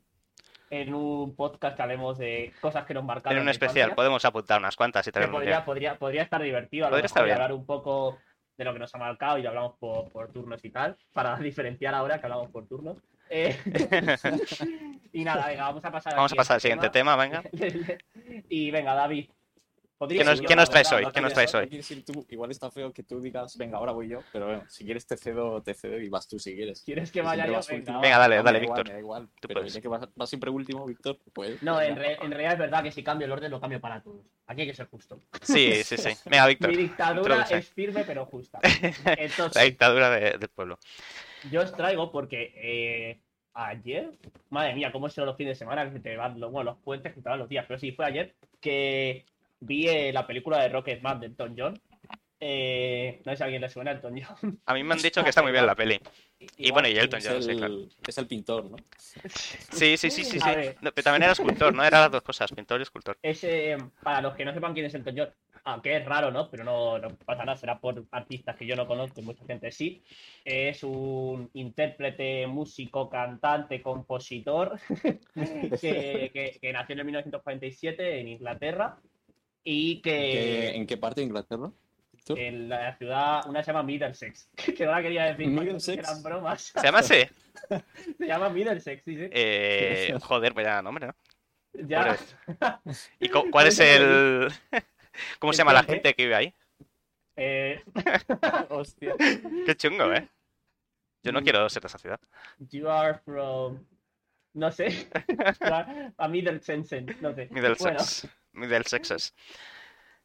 en un podcast que hablemos de cosas que nos marcaron. En un especial infancia, podemos apuntar unas cuantas y un podría, día. podría, podría estar divertido a lo mejor hablar un poco de lo que nos ha marcado y lo hablamos por, por turnos y tal, para diferenciar ahora que hablamos por turnos. Eh, y nada, venga, vamos a pasar Vamos a pasar al siguiente tema, venga. y venga, David. ¿Podrías ¿Qué nos- qué nos traes verdad? hoy? No ¿Qué nos traes hoy? tú, igual está feo que tú digas, venga, ahora voy yo, pero bueno, si quieres te cedo, te cedo y vas tú si quieres. ¿Quieres que vaya yo? Venga. Venga, dale, dale, Víctor. me da igual, Tú pero ya que vas, vas siempre último, Víctor, pues... No, en, re- en realidad es verdad que si cambio el orden lo cambio para todos. Aquí hay que ser justo. Sí, sí, sí. Venga, Víctor. Mi dictadura introduce. es firme pero justa. La dictadura de- del pueblo. yo os traigo porque eh, ayer, madre mía, cómo son los fines de semana que se te van los, bueno, los puentes que te van los días, pero sí, fue ayer que vi eh, la película de Rocketman de Elton John Eh, no sé si a alguien le suena Elton John. A mí me han dicho que está muy bien la peli. Y bueno, y Elton Es John, sí, el, claro. es el pintor, ¿no? Sí, sí, sí, sí, sí. No, pero también era escultor, ¿no? Eran las dos cosas, pintor y escultor. Es, eh, para los que no sepan quién es Elton John, aunque es raro, ¿no? Pero no, no pasa nada, será por artistas que yo no conozco, mucha gente sí. Es un intérprete, músico, cantante, compositor que, que- que nació en 1947 en Inglaterra y ¿Qué- que ¿En qué parte de Inglaterra? En la ciudad, una se llama Middlesex, que no la quería decir, Middlesex. eran bromas. ¿Se llama así? Se llama Middlesex, sí, sí. Eh, joder, vaya nombre, ¿no? Ya. Pobre. ¿Y cu- cuál es el... ¿Cómo se llama la gente que vive ahí? Eh, Hostia. Qué chungo, ¿eh? Yo Mm. no quiero ser de esa ciudad. You are from. No sé. A Middlesex, no sé. Bueno, Middlesex. Middlesexes.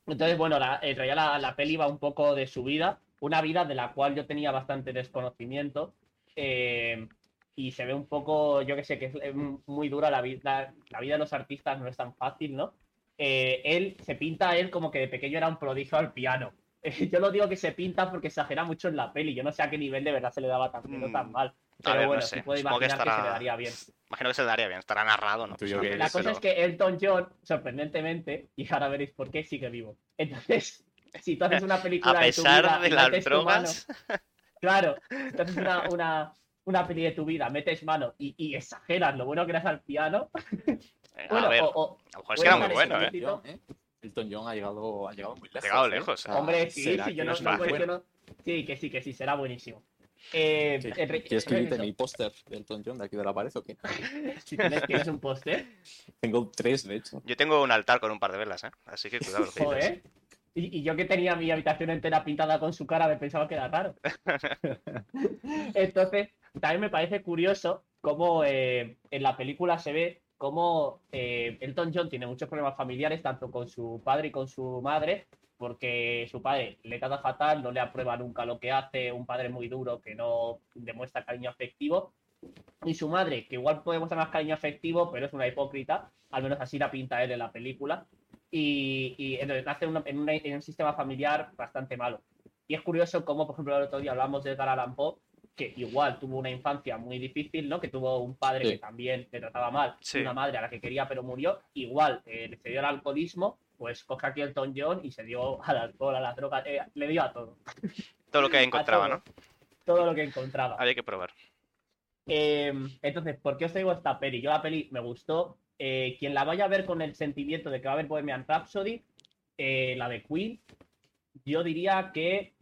entonces, bueno, la, en realidad la, la peli va un poco de su vida. Una vida de la cual yo tenía bastante desconocimiento. eh, y se ve un poco, yo que sé, que es eh, muy dura la vida. La vida de los artistas no es tan fácil, ¿no? Eh, él se pinta a él como que de pequeño era un prodigio al piano. Yo lo digo que se pinta porque exagera mucho en la peli. Yo no sé a qué nivel de verdad se le daba tan o tan Mm, mal. A Pero ver, no bueno, sé. puedo Supongo que imaginar que, se le daría bien. Imagino que se le daría bien. Estará narrado, ¿no? Que- La cosa pero- es que Elton John, sorprendentemente, y ahora veréis por qué, sigue vivo. Entonces, si tú haces una película A de tu pesar vida de y las mano- drogas... claro, haces una, una, una peli de tu vida, metes mano y, y exageras lo bueno que eres al piano, eh, bueno, a ver, o, o- a lo mejor es que era muy bueno, ¿eh? puntito. Elton John, ¿eh? Elton John ha llegado, ha llegado muy lejos. llegado ¿eh? lejos, O sea, hombre, sí, ¿será sí, yo no, no cuestiono. Sí, que sí, que sí, será buenísimo. Eh, ¿Qué- en re- ¿Quieres que en quite mi póster de Elton John de aquí de la pared o qué? Si tienes, tienes un póster, Tengo tres, de hecho. Yo tengo un altar con un par de velas, ¿eh? Así que cuidado lo que dices. joder. Y, y yo que tenía mi habitación entera pintada con su cara, me pensaba que era raro. Entonces, también me parece curioso cómo eh, en la película se ve cómo eh, Elton John tiene muchos problemas familiares, tanto con su padre y con su madre, porque su padre le trata fatal, no le aprueba nunca lo que hace, un padre muy duro que no demuestra cariño afectivo. Y su madre, que igual puede mostrar más cariño afectivo, pero es una hipócrita, al menos así la pinta él en la película. Y, y entonces nace una- en, una- en un sistema familiar bastante malo. Y es curioso cómo, por ejemplo, el otro día hablamos de Edgar Allan Poe, que igual tuvo una infancia muy difícil, ¿no? Que tuvo un padre Sí. que también le trataba mal, Sí. una madre a la que quería pero murió, igual eh, le cedió al alcoholismo, pues coge aquí Elton John y se dio al alcohol, a las drogas, eh, le dio a todo, Todo lo que encontraba, todo. ¿no? todo lo que encontraba. Había que probar. Eh, entonces, ¿por qué os traigo esta peli? Yo la peli me gustó. Eh, quien la vaya a ver con el sentimiento de que va a ver Bohemian Rhapsody, eh, la de Queen, yo diría que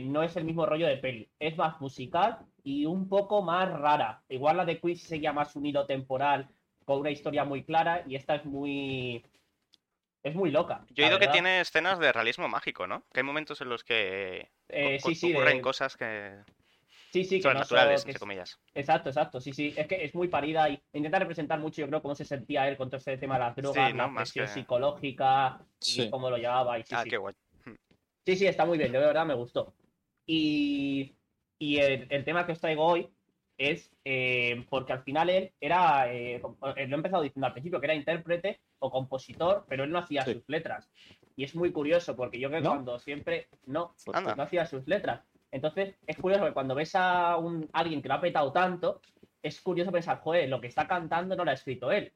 no es el mismo rollo de peli. Es más musical y un poco más rara. Igual la de Queen sí seguía más un hilo temporal con una historia muy clara y esta es muy... Es muy loca. Yo he oído que tiene escenas de realismo mágico, ¿no? Que hay momentos en los que Eh, co- sí, sí, ocurren de- cosas que... sí, sí, que no que entre comillas. Exacto, exacto, sí, sí. Es que es muy parida y intenta representar mucho, yo creo, cómo se sentía él con todo este tema de las drogas, Sí, ¿no? la Más presión que- psicológica y cómo lo llevaba. Y sí, Ah, sí. qué guay. sí, sí, está muy bien, de verdad me gustó. Y, y el, el tema que os traigo hoy es eh, porque al final él era, eh, eh, lo he empezado diciendo al principio, que era intérprete o compositor, pero él no hacía Sí. sus letras. Y es muy curioso porque yo creo que ¿No? cuando siempre, no, Anda. no hacía sus letras. Entonces, es curioso que cuando ves a un, alguien que lo ha petado tanto, es curioso pensar, joder, lo que está cantando no lo ha escrito él.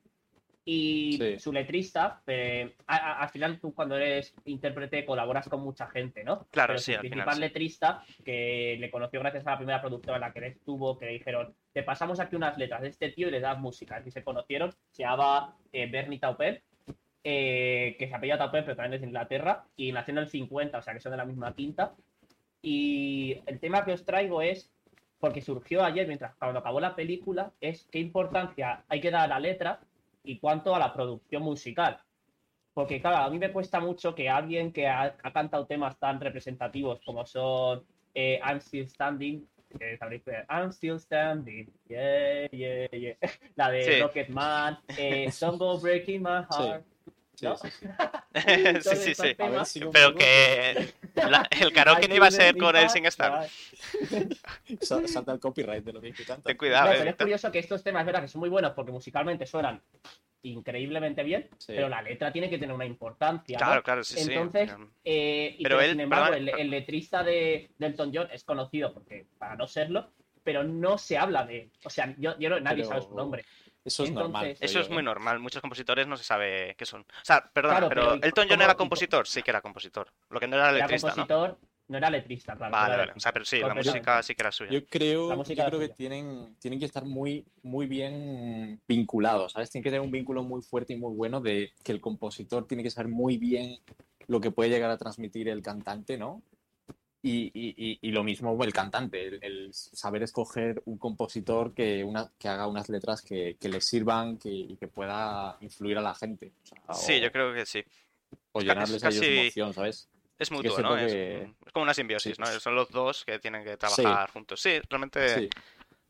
Y Sí. su letrista, eh, a- a- al final tú cuando eres intérprete colaboras con mucha gente, ¿no? Claro, Pero sí, su al final principal sí. letrista, que le conoció gracias a la primera productora en la que él estuvo, que le dijeron, te pasamos aquí unas letras de este tío y le das música. Y se conocieron, se llamaba eh, Bernie Taupin, eh, que se apellida Taupin, pero también es de Inglaterra, y nació en el 50, o sea que son de la misma tinta. Y el tema que os traigo es, porque surgió ayer, mientras cuando acabó la película, es qué importancia hay que dar a la letra y cuánto a la producción musical. Porque, claro, a mí me cuesta mucho que alguien que ha, ha cantado temas tan representativos como son eh, I'm Still Standing, que I'm Still Standing, yeah, yeah, yeah. La de Sí. Rocket Man, eh, Don't Go Breaking My. Heart. Sí, ¿no? sí, sí. sí, sí, sí. Si Pero que la- el karaoke no iba a ser con él sin estar. Sa- Salta el copyright de lo que canta. Ten cuidado, No, eh, pero es curioso que estos temas, verdad, que son muy buenos porque musicalmente suenan increíblemente bien, Sí. pero la letra tiene que tener una importancia. ¿no? Claro, claro, sí, sí. Entonces, Pero- Eh, y Pero él, sin embargo, el, el letrista de, Elton John es conocido porque para no serlo, pero no se habla de. O sea, yo, yo no- nadie Pero- sabe su nombre. Eso es Entonces- normal. Eso es muy ¿eh? normal. Muchos compositores no se sabe qué son. O sea, perdona, Claro, pero, pero ¿y Elton John era compositor. Sí que era compositor. Lo que no era Era letrista, ¿no? compositor, no era letrista, claro. Vale, era vale. O sea, pero sí, la música sí que era suya. Yo creo, yo creo que tienen, tienen que estar muy, muy bien vinculados, ¿sabes? Tienen que tener un vínculo muy fuerte y muy bueno de que el compositor tiene que saber muy bien lo que puede llegar a transmitir el cantante, ¿no? Y, y- y- y lo mismo el cantante, el, el saber escoger un compositor que, una, que haga unas letras que, que le sirvan que, y que pueda influir a la gente. o sea, Sí, yo creo que sí. o es llenarles a ellos casi- emoción, ¿sabes? Es mutuo, es ¿no? Es, como una simbiosis, Sí. ¿no? Son los dos que tienen que trabajar juntos. Sí, realmente Sí.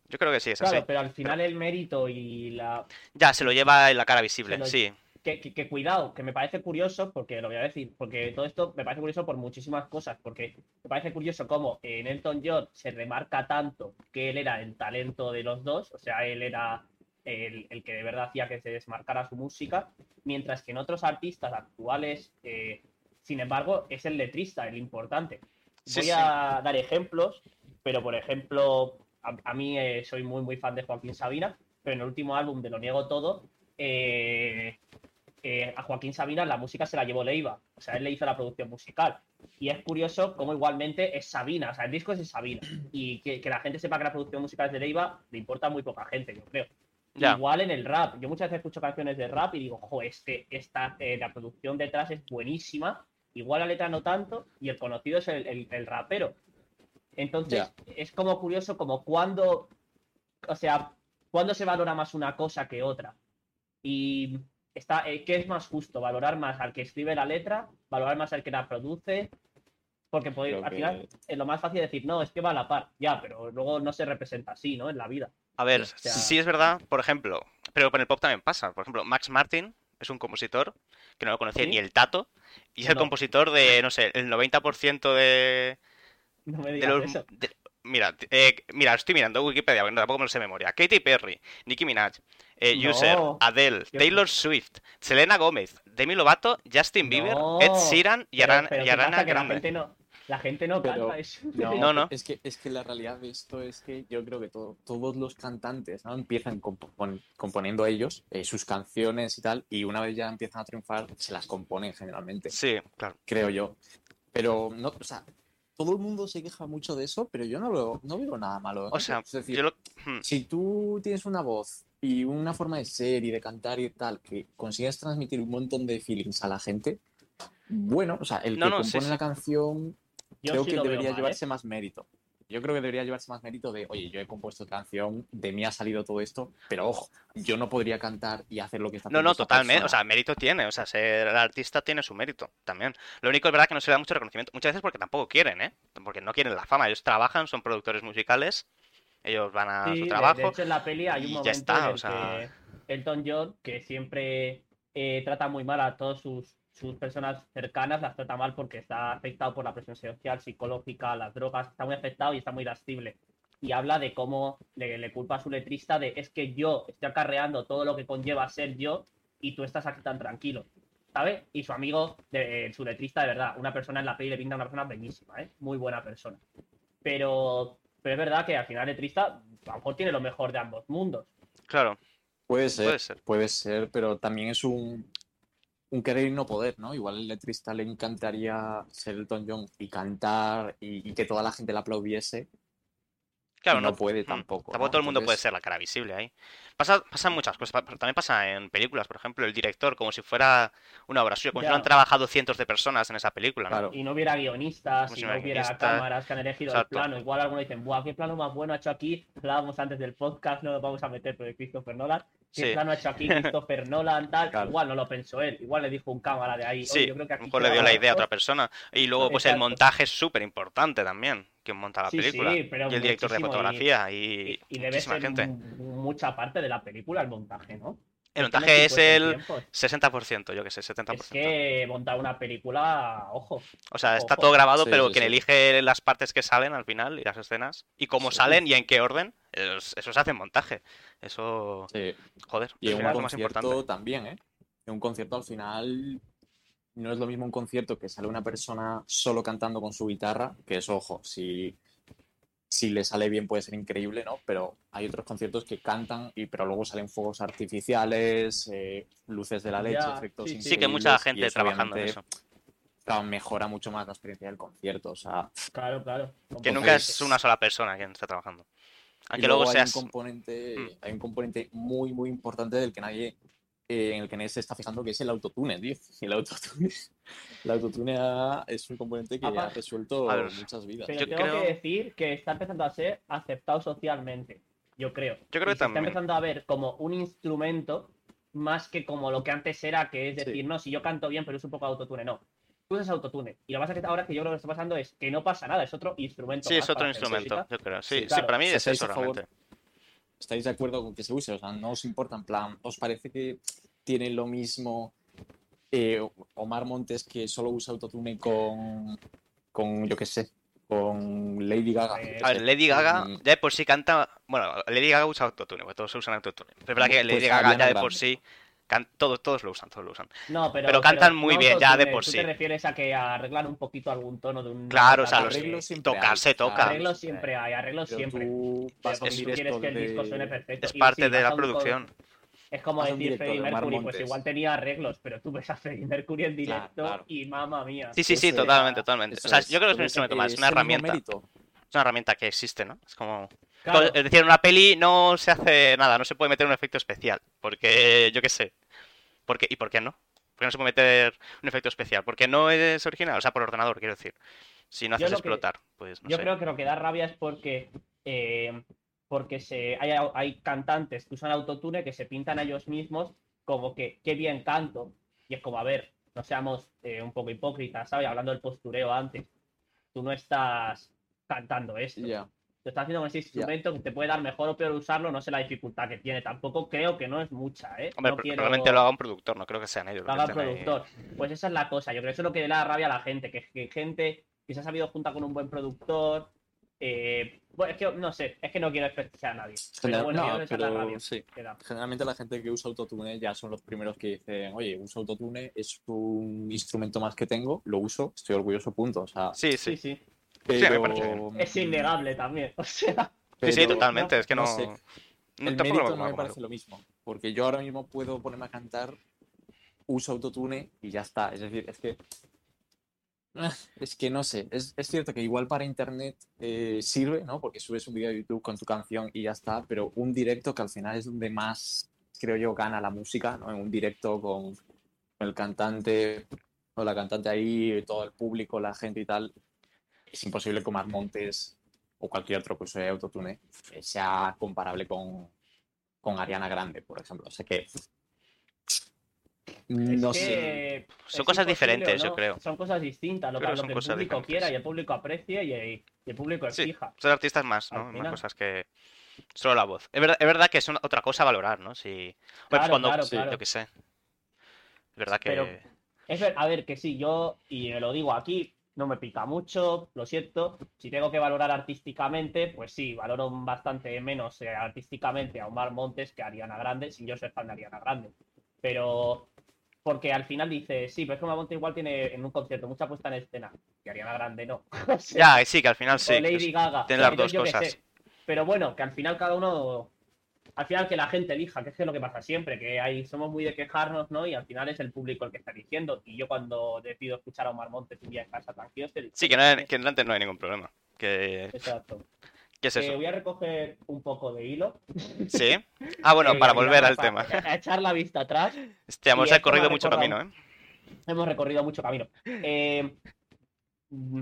yo creo que sí, es así. Claro, pero al final el mérito y la... Ya, se lo lleva en la cara visible, lo- sí. Que, que- que cuidado, que me parece curioso, porque lo voy a decir, porque todo esto me parece curioso por muchísimas cosas, porque me parece curioso cómo en Elton John se remarca tanto que él era el talento de los dos, o sea, él era el, el que de verdad hacía que se desmarcara su música, mientras que en otros artistas actuales, eh, sin embargo, es el letrista el importante. Sí, Voy sí. a dar ejemplos, pero por ejemplo, a, a mí eh, soy muy, muy fan de Joaquín Sabina, pero en el último álbum de Lo Niego Todo, eh, eh, a Joaquín Sabina la música se la llevó Leiva, o sea, él le hizo la producción musical. Y es curioso cómo igualmente es Sabina, o sea, el disco es de Sabina. Y que, que la gente sepa que la producción musical es de Leiva le importa a muy poca gente, yo creo. Igual en el rap, yo muchas veces escucho canciones de rap y digo, jo, este, esta, eh, la producción detrás es buenísima, igual la letra no tanto, y el conocido es el, el- el rapero. Entonces, es como curioso como cuando, o sea, cuando se valora más una cosa que otra. Y está, eh, ¿qué es más justo? ¿Valorar más al que escribe la letra? ¿Valorar más al que la produce? Porque al que- final es lo más fácil decir, no, es que va a la par, ya, pero luego no se representa así, ¿no? En la vida. A ver, O sea- sí es verdad, por ejemplo, pero con el pop también pasa. Por ejemplo, Max Martin es un compositor que no lo conocía ¿Sí? ni el tato, y es el compositor de, no sé, el 90% de, No me de digas los... eso. de- Mira, eh, mira, estoy mirando Wikipedia, porque tampoco me lo sé de memoria. Katy Perry, Nicki Minaj, eh, No. User, Adele, Taylor Swift, Selena Gómez, Demi Lovato, Justin Bieber, No. Ed Sheeran y, Pero- Aran- pero y ¿qué Ariana pasa? Que la Grande. gente no, la gente no Pero- canta eso. No, No, no. Es, que, es que la realidad de esto es que yo creo que todo- todos los cantantes ¿no? empiezan compo- pon- componiendo ellos eh, sus canciones y tal, y una vez ya empiezan a triunfar, se las componen generalmente, Sí, claro. creo yo. Pero no, o sea, todo el mundo se queja mucho de eso, pero yo no, lo, no veo nada malo. O sea, es decir, yo lo... hmm, si tú tienes una voz y una forma de ser y de cantar y tal, que consigues transmitir un montón de feelings a la gente, bueno, o sea, el No, que no, compone sí. la canción Yo creo sí que debería mal, ¿eh? llevarse más mérito. Yo creo que debería llevarse más mérito de, oye, yo he compuesto esta canción, de mí ha salido todo esto, pero ojo, yo no podría cantar y hacer lo que está No, haciendo no, esta totalmente. O sea, mérito tiene. O sea, ser artista tiene su mérito también. Lo único es verdad que no se le da mucho reconocimiento. Muchas veces porque tampoco quieren, ¿eh? Porque no quieren la fama. Ellos trabajan, son productores musicales. Ellos van a Sí, su trabajo. De, hecho, en la peli hay un y ya momento está, en el o sea- que Elton John, que siempre eh, trata muy mal a todas sus, sus personas cercanas, las trata mal porque está afectado por la presión social, psicológica, las drogas, está muy afectado y está muy lastible. Y habla de cómo le, le culpa a su letrista de es que yo estoy acarreando todo lo que conlleva ser yo y tú estás aquí tan tranquilo. ¿Sabes? Y su amigo, de, su letrista, de verdad, una persona en la peli le pinta una persona bellísima, ¿eh? Muy buena persona. Pero, pero es verdad que al final el letrista a lo mejor tiene lo mejor de ambos mundos. Claro, Puede ser, puede ser. puede ser, pero también es un, un querer y no poder, ¿no? Igual al letrista le encantaría ser Elton John y cantar y, y que toda la gente le aplaudiese. Claro, no no puede mm, tampoco, Tampoco ¿no? todo el mundo puede ser la cara visible ahí. Pasa, pasan muchas cosas. También pasa en películas, por ejemplo, el director, como si fuera una obra suya, como si no han trabajado cientos de personas en esa película, ¿no? Claro. Y no hubiera guionistas, Como y si no hubiera cámaras que han elegido Exacto. el plano. Igual algunos dicen, ¡buah, qué plano más bueno ha hecho aquí! Hablábamos antes del podcast, no nos vamos a meter por el Christopher Nolan. ¿Qué Sí. plano ha hecho aquí Christopher Nolan? Tal. Claro. Igual no lo pensó él, igual le dijo un cámara de ahí. "Oye, Sí, yo creo que aquí lo mejor le dio la mejor". idea a otra persona. Y luego, pues el montaje es súper importante también, quien monta la Sí, película. sí, pero y el director de fotografía y, Y, y debe muchísima ser gente. mu- mucha parte de la película el montaje, ¿no? El montaje es el tiempos. 60%, yo que sé, 70%. Es que montar una película, ojo. O sea, está ojo. todo grabado, Sí, pero sí, quien sí. elige las partes que salen al final y las escenas y cómo Sí. salen y en qué orden, es- eso se hace en montaje. Eso, Sí. joder, Y en un más concierto importante. también, ¿eh? En un concierto al final no es lo mismo un concierto que sale una persona solo cantando con su guitarra, que es, ojo, si, si le sale bien puede ser increíble, ¿no? Pero hay otros conciertos que cantan, y pero luego salen fuegos artificiales, eh, luces de la leche, Ya, efectos sí, sí. Que mucha gente eso trabajando en eso. claro, mejora mucho más la experiencia del concierto. O sea, Claro, claro. Que nunca es una sola persona quien está trabajando. Y Aunque luego hay seas... un componente, Mm. hay un componente muy, muy importante del que nadie, eh, en el que nadie se está fijando, que es el autotune, tío. El autotune, el autotune ha- es un componente que Apa- ha resuelto ver, muchas vidas. Pero Yo tengo creo- que decir que está empezando a ser aceptado socialmente, yo creo. Yo creo Y que se está también. empezando a ver como un instrumento más que como lo que antes era, que es Sí. decir, no, si yo canto bien, pero uso un poco autotune, no. Tú usas autotune. Y lo que pasa es que ahora que yo creo que está pasando es que no pasa nada, es otro instrumento. Sí, más es otro instrumento, yo creo. Sí, Sí, sí, claro. para mí es eso a favor- realmente. ¿Estáis de acuerdo con que se use? O sea, no os importa, en plan, ¿os parece que tiene lo mismo eh, Omar Montes que solo usa autotune con, con yo qué sé, con Lady Gaga? Eh, A ver, Lady Gaga ya de por sí canta. Bueno, Lady Gaga usa autotune, porque todos usan autotune. Pero es verdad que Pues Lady Gaga Ariana ya de por Grande. sí. Can- Todos, todos lo usan, todos lo usan. No, pero, Pero cantan muy no bien, ya de por tú sí. te refieres a que arreglan un poquito algún tono de un. Claro, o sea, los arreglos siempre tocar hay, toca. Arreglos siempre hay, arreglos pero siempre. tú Pero vas porque tú quieres que el disco suene perfecto. Es parte sí, de la con- producción. Es como decir Freddie Mercury, pues igual tenía arreglos, pero tú ves a Freddie Mercury en directo claro. y mamma mía. Sí, sí, sí, Eso totalmente, totalmente. Eso O sea, es. yo creo que es un instrumento más, es una herramienta. Es una herramienta que existe, ¿no? Es como. Claro, Es decir, en una peli no se hace nada, no se puede meter un efecto especial. Porque, yo qué sé. ¿Por qué? ¿Y por qué no? ¿Por qué no se puede meter un efecto especial? Porque no es original, o sea, por ordenador, quiero decir. Si no Yo haces lo que- explotar, pues no yo sé. creo que lo que da rabia es porque eh, porque se hay, hay cantantes que usan autotune que se pintan a ellos mismos como que qué bien canto. Y es como, a ver, no seamos eh, un poco hipócritas, ¿sabes? Hablando del postureo antes. Tú no estás cantando esto. Ya. Te estás haciendo con ese instrumento que te puede dar mejor o peor usarlo, no sé la dificultad que tiene. Tampoco creo que no es mucha, ¿eh? Hombre, no pero quiero- probablemente lo haga un productor, no creo que sean ellos. lo los que haga ahí. productor. Pues esa es la cosa. Yo creo que eso es lo que le da rabia a la gente, que, que gente que se ha sabido juntar con un buen productor. eh, bueno, es que no sé, es que no quiero desprestigiar a nadie. Pero General- bueno, yo no, creo que esa es la pero rabia sí. Generalmente la gente que usa autotune ya son los primeros que dicen, oye, uso autotune, es un instrumento más que tengo, lo uso, estoy orgulloso, punto. O sea, Sí, Sí, sí. sí. Me pero... parece bien. Es innegable también. O sea, Sí, sí, totalmente. Es que no. sé. no- El tampoco mérito lo no me parece lo mismo, porque yo ahora mismo puedo ponerme a cantar, uso autotune y ya está. Es decir, es que... ah, Es que no sé, es, es cierto que igual para internet eh, sirve, ¿no? Porque subes un vídeo de YouTube con tu canción y ya está, pero un directo que al final es donde más, creo yo, gana la música, ¿no? En un directo con el cantante o la cantante ahí, todo el público, la gente y tal, es imposible que Omar Montes o cualquier otro que use autotune eh, sea comparable con, con Ariana Grande, por ejemplo. O sea que... No es sé. que Son cosas diferentes, ¿o yo no? creo. Son cosas distintas, lo, que- que lo son que el público diferentes. quiera y el público aprecie y, y el público exija. Ser artista es más, ¿no? Más cosas que. Solo la voz. Es verdad, es verdad que es una- otra cosa a valorar, ¿no? Si. Pues Claro, cuando. claro, sí, claro. Yo qué sé. Es verdad que. Pero- Es ver- a ver, que sí, yo, y me lo digo aquí, no me pica mucho, lo siento. Si tengo que valorar artísticamente, pues sí, valoro bastante menos eh, artísticamente a Omar Montes que a Ariana Grande, sin yo ser fan de Ariana Grande. Pero, porque al final dice, sí, pero es que Omar Montes igual tiene en un concierto mucha puesta en escena, y Ariana Grande no. O sea, Ya, sí, que al final sí. Lady Gaga. tiene las dos cosas. Pero bueno, que al final cada uno. Al final que la gente elija, que es lo que pasa siempre, que hay, somos muy de quejarnos, ¿no? Y al final es el público el que está eligiendo. Y yo cuando decido escuchar a Omar Montes un día en casa tranquilo, estoy Sí, que, no hay- que antes no hay ningún problema. Que, Exacto. ¿Qué es Eh, eso? voy a recoger un poco de hilo. Sí. Ah, bueno, Eh, para volver al para- tema. A echar la vista atrás. Hostia, hemos recorrido mucho camino, ¿eh? Hemos recorrido mucho camino. Eh, mm,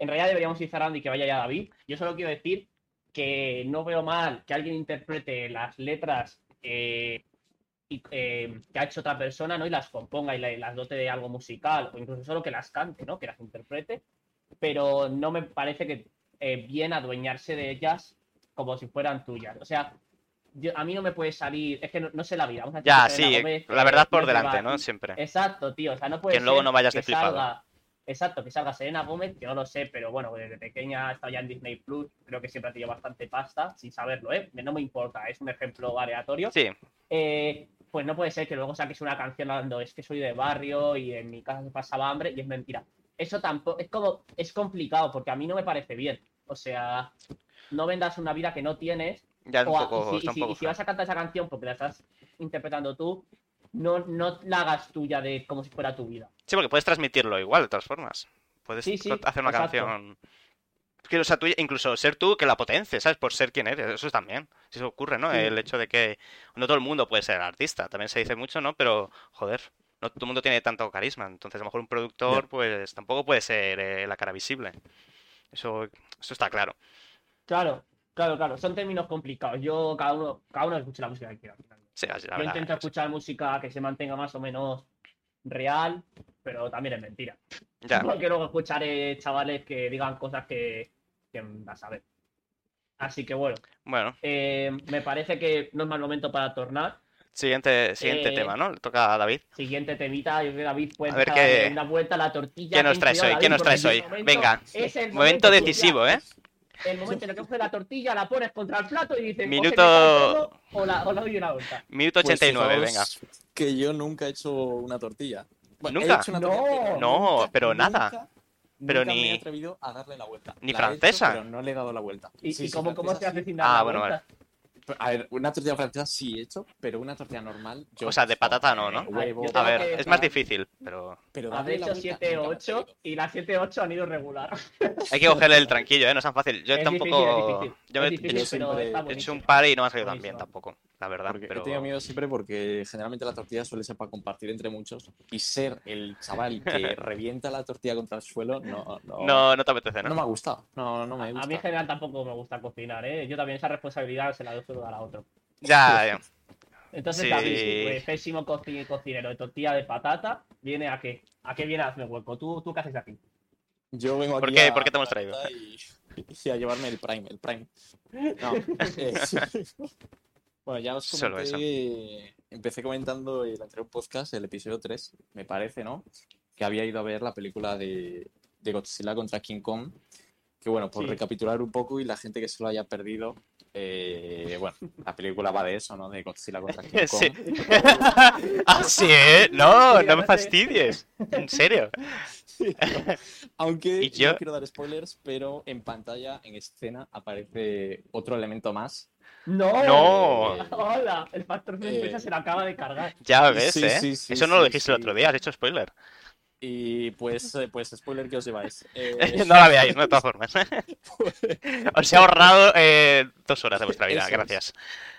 en realidad deberíamos ir cerrando y que vaya ya David. Yo solo quiero decir que no veo mal que alguien interprete las letras eh, y, eh, que ha hecho otra persona, ¿no? Y las componga y la- las dote de algo musical, o incluso solo que las cante, ¿no? Que las interprete. Pero no me parece que eh, bien adueñarse de ellas como si fueran tuyas. O sea, yo- a mí no me puede salir. Es que no, no sé la vida. Vamos a Ya, sí, la eh, verdad por de delante, ¿no? Siempre. Exacto, tío. O sea, no puede Que luego no vayas de que flipado. salga- Exacto, que salga Selena Gómez, que no lo sé, pero bueno, desde pequeña está ya en Disney Plus. Creo que siempre ha tenido bastante pasta, sin saberlo, ¿eh? No me importa, es un ejemplo aleatorio. Sí, Eh, pues no puede ser que luego saques una canción hablando es que soy de barrio y en mi casa se pasaba hambre y es mentira. Eso tampoco, es como, es complicado porque a mí no me parece bien. O sea, no vendas una vida que no tienes ya un o a- poco. y si, un y si vas a cantar esa canción porque la estás interpretando tú, no, no la hagas tuya de como si fuera tu vida. Sí, porque puedes transmitirlo igual, de todas formas. Puedes Sí, sí, hacer una exacto. canción. Que, o sea, incluso ser tú que la potencie, ¿sabes? Por ser quien eres. Eso también. Si eso ocurre, ¿no? Sí. El hecho de que no todo el mundo puede ser artista. También se dice mucho, ¿no? Pero, joder, no todo el mundo tiene tanto carisma. Entonces, a lo mejor un productor, pues tampoco puede ser eh, la cara visible. Eso, eso está claro. Claro, claro, claro. Son términos complicados. Yo, cada uno, cada uno escucha la música que quiera. al final. Sí, así, la Yo verdad, intento es- escuchar música que se mantenga más o menos real, pero también es mentira. Ya. Porque luego escucharé chavales que digan cosas que, que a ver. Así que bueno, Bueno, eh, me parece que no es mal momento para tornar. siguiente, siguiente Eh, tema, ¿no? Le toca a David. Siguiente temita, yo creo que David puede A ver darle una vuelta a la tortilla. ¿Qué nos traes hoy? ¿Qué nos traes hoy? Venga. es el Momento decisivo, ¿eh? El momento en el que coges la tortilla, la pones contra el plato y dices, Minuto- o la, o la doy una vuelta. Minuto Pues 89, venga. fijaos Que yo nunca he hecho una tortilla. Bueno, he ¿Nunca? hecho una No. tortilla, pero No, nunca- pero nada. nunca- Pero ni- me he atrevido a darle la vuelta. ni La he hecho, francesa. pero no le he dado la vuelta. ¿Y, Sí, y sí, cómo, cómo se hace sin dar Ah, la bueno, vuelta? A ver, una tortilla francesa sí he hecho, pero una tortilla normal. yo O sea, de patata no, ¿no? Huevo, A ver, que- es más difícil, pero Pero la hecho vuelta 7 nunca me he 8 atrevido. y las 7 8 han ido regular. hay que cogerle el tranquillo, ¿eh? No es tan fácil. Yo Es tampoco. difícil, es difícil. Yo me- he hecho un par y no me ha salido tan bien tampoco, la verdad. Porque Pero... he tenido miedo siempre porque generalmente la tortilla suele ser para compartir entre muchos y ser el chaval que revienta la tortilla contra el suelo no, no, No, no te apetece, no ¿no? me ha gustado. No, no me A gusta. mí en general tampoco me gusta cocinar, ¿eh? Yo también esa responsabilidad se la solo dar a otro. Ya, ya. Entonces, Sí. David, pues, pésimo coci- cocinero de tortilla de patata, ¿viene a qué? ¿A qué viene a hacerme hueco? ¿Tú, ¿Tú qué haces aquí? Yo vengo ¿Por aquí qué? a ¿Por qué te hemos traído? y a llevarme el Prime, el Prime. No, eh, bueno, ya os comenté, empecé comentando el anterior podcast, el episodio 3, me parece, ¿no? Que había ido a ver la película de, de Godzilla contra King Kong. Que bueno, por Sí. recapitular un poco y la gente que se lo haya perdido, eh, bueno, la película va de eso, ¿no? De Godzilla contra King Kong. Sí. ah, sí, ¿eh? No, no me fastidies. En serio. Aunque Y yo- no quiero dar spoilers, pero en pantalla, en escena, aparece otro elemento más. ¡No! No. ¡Hola! El factor sorpresa Eh. se lo acaba de cargar. Ya ves, Sí, ¿eh? sí, sí, Eso no lo sí, dijiste el otro día, has hecho spoiler. Y pues, eh, pues spoiler que os lleváis. Eh, no la veáis, ¿no? De todas formas. Os he ahorrado eh, dos horas de vuestra vida, Eso es. gracias.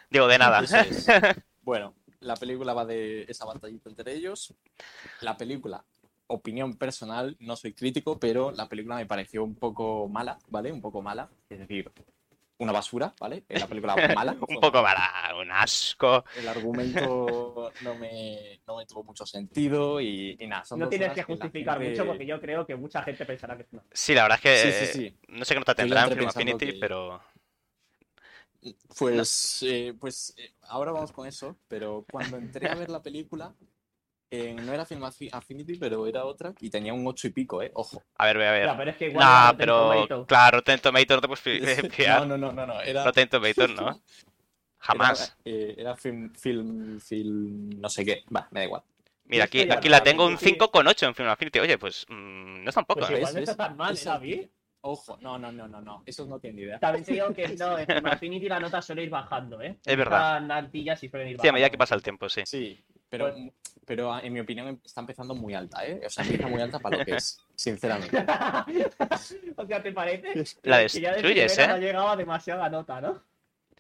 Digo, de nada. Es. Bueno, la película va de esa batallita entre ellos. La película, opinión personal, no soy crítico, pero la película me pareció un poco mala, ¿vale? Un poco mala. Es decir, una basura, ¿vale? Eh, La película mala. Un poco mala, un asco. El argumento no me, no me tuvo mucho sentido y, y nada. son No dos tienes que justificar gente- mucho porque yo creo que mucha gente pensará que es una. Sí, la verdad es que Sí, sí, sí. no sé qué nota tendrá en Film Affinity, que- pero Pues, eh, pues eh, ahora vamos con eso, pero cuando entré a ver la película, eh, no era Film Affi- Affinity, pero era otra y tenía un ocho y pico, ¿eh? Ojo. a ver, voy a ver. Ya, pero es que igual Nah, pero Tomato. claro, Rotten Tomatoes no te puedes fi- fiar. No, no, no, no, no. Era, Rotten Tomatoes, ¿no? Jamás. Era, eh, era film, film, film, no sé qué. Va, me da igual. Mira, aquí, aquí la tengo un sí. 5,8 en Film Affinity. Oye, pues mm, no es tan poco, Pues ¿eh? igual no ¿Ves? está tan mal, ¿eh, Eso- David? Ojo, no, no, no, no, no. Esos no tienen idea. También te digo que no, en Film Affinity la nota suele ir bajando, ¿eh? Es verdad. Están altillas y suelen ir Sí, a bajando. medida que pasa el tiempo, sí. Sí, pero, pero en mi opinión está empezando muy alta, ¿eh? O sea, empieza muy alta para lo que es, sinceramente. o sea, ¿te parece? La Que ya de destruyes, ¿eh? Ha llegado a demasiada nota, ¿no?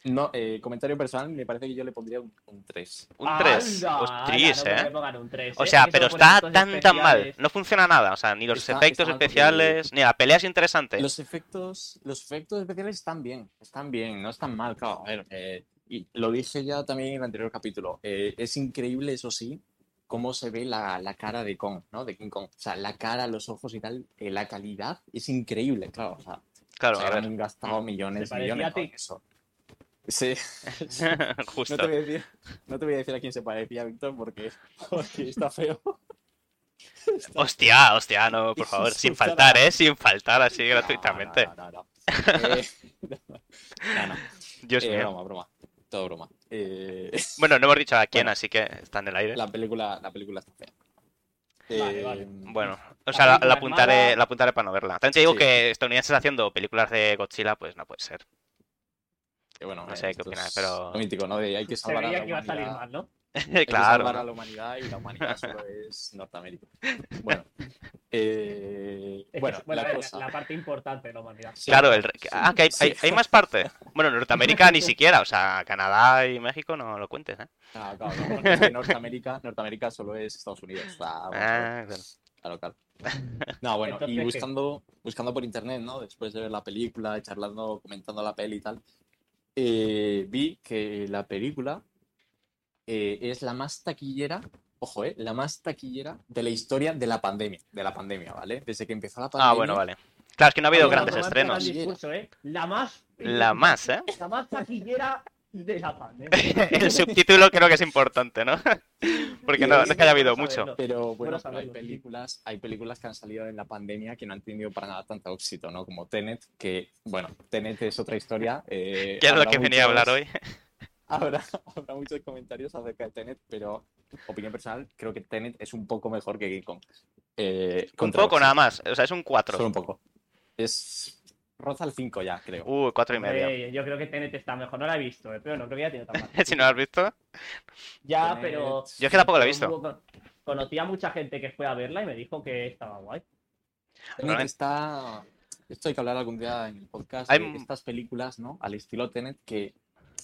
No, eh, comentario personal, me parece que yo le pondría un, un 3. Un 3. ¡Hala! Ostris, me ¿eh? pongan un 3, O ¿eh? sea, pero está tan tan mal. No funciona nada. O sea, ni los Está- efectos está especiales, ni la pelea es interesante. Los efectos, los efectos especiales están bien, están bien, no están mal, claro. A ver, eh, y lo dije ya también en el anterior capítulo. eh, es increíble, eso sí, cómo se ve la, la cara de Kong, ¿no? De King Kong. O sea, la cara, los ojos y tal, eh, la calidad es increíble, claro. O sea, Claro, ver. han gastado millones, millones con eso. Sí. No Justo. te, voy a decir, no te voy a decir a quién se parecía, Víctor, porque, porque está feo. Hostia, hostia, no, por favor, sin faltar, ¿eh? Sin faltar así No, gratuitamente. No, no, no. no. Eh, no, no. Dios Eh, mío. broma, broma. Todo broma. Eh, Bueno, no hemos dicho a quién, Bueno. así que está en el aire. la, película, la película está fea. Vale, Eh, vale. Bueno, o sea, la, la es apuntaré, la apuntaré para no verla. También te digo Sí. que estadounidenses haciendo películas de Godzilla, pues no puede ser. que bueno, no eh, sé qué es pero- mítico, ¿no? De hay que Se salvar a veía la que iba a salir mal, ¿no? Hay que claro. salvar a la humanidad y la humanidad solo es Norteamérica. Bueno, eh, bueno, bueno, la cosa. parte importante de la humanidad. Sí, Claro, el... re- sí, Ah, que hay, sí. hay- hay más parte. Bueno, Norteamérica ni siquiera, o sea, Canadá y México no lo cuentes, ¿eh? Ah, claro, no, porque es que Norteamérica, Norteamérica solo es Estados Unidos. Ah, claro. Claro, claro. No, bueno, Entonces, y buscando, buscando por internet, ¿no? Después de ver la película, charlando, comentando la peli y tal, eh, vi que la película eh, es la más taquillera, ojo, eh, la más taquillera de la historia de la pandemia, de la pandemia, ¿vale? Desde que empezó la pandemia. Ah, bueno, vale. Claro, es que no ha habido grandes estrenos. discurso, ¿eh? La más. La más, ¿eh? La más taquillera de la pandemia. El subtítulo creo que es importante, ¿no? Porque no, no es que haya habido mucho. Pero bueno, Bueno pero hay películas, hay películas que han salido en la pandemia que no han tenido para nada tanto éxito, ¿no? Como Tenet, que, bueno, Tenet es otra historia. eh, Que es lo que venía a hablar hoy. Habrá, habrá muchos comentarios acerca de Tenet, pero opinión personal, creo que Tenet es un poco mejor que King Kong. Eh, Un poco nada más, o sea, es un 4. Solo un poco. Es. Roza el 5 ya, creo. Uh, cuatro y medio. Yo creo que Tenet está mejor. No la he visto, eh, pero no creo que haya tenido tan mal. si no lo has visto. Ya, Tenet- pero. Yo es que tampoco la he visto. Con- Conocí a mucha gente que fue a verla y me dijo que estaba guay. Tenet está. Esto hay que hablar algún día en el podcast Hay- de estas películas, ¿no? Al estilo Tenet, que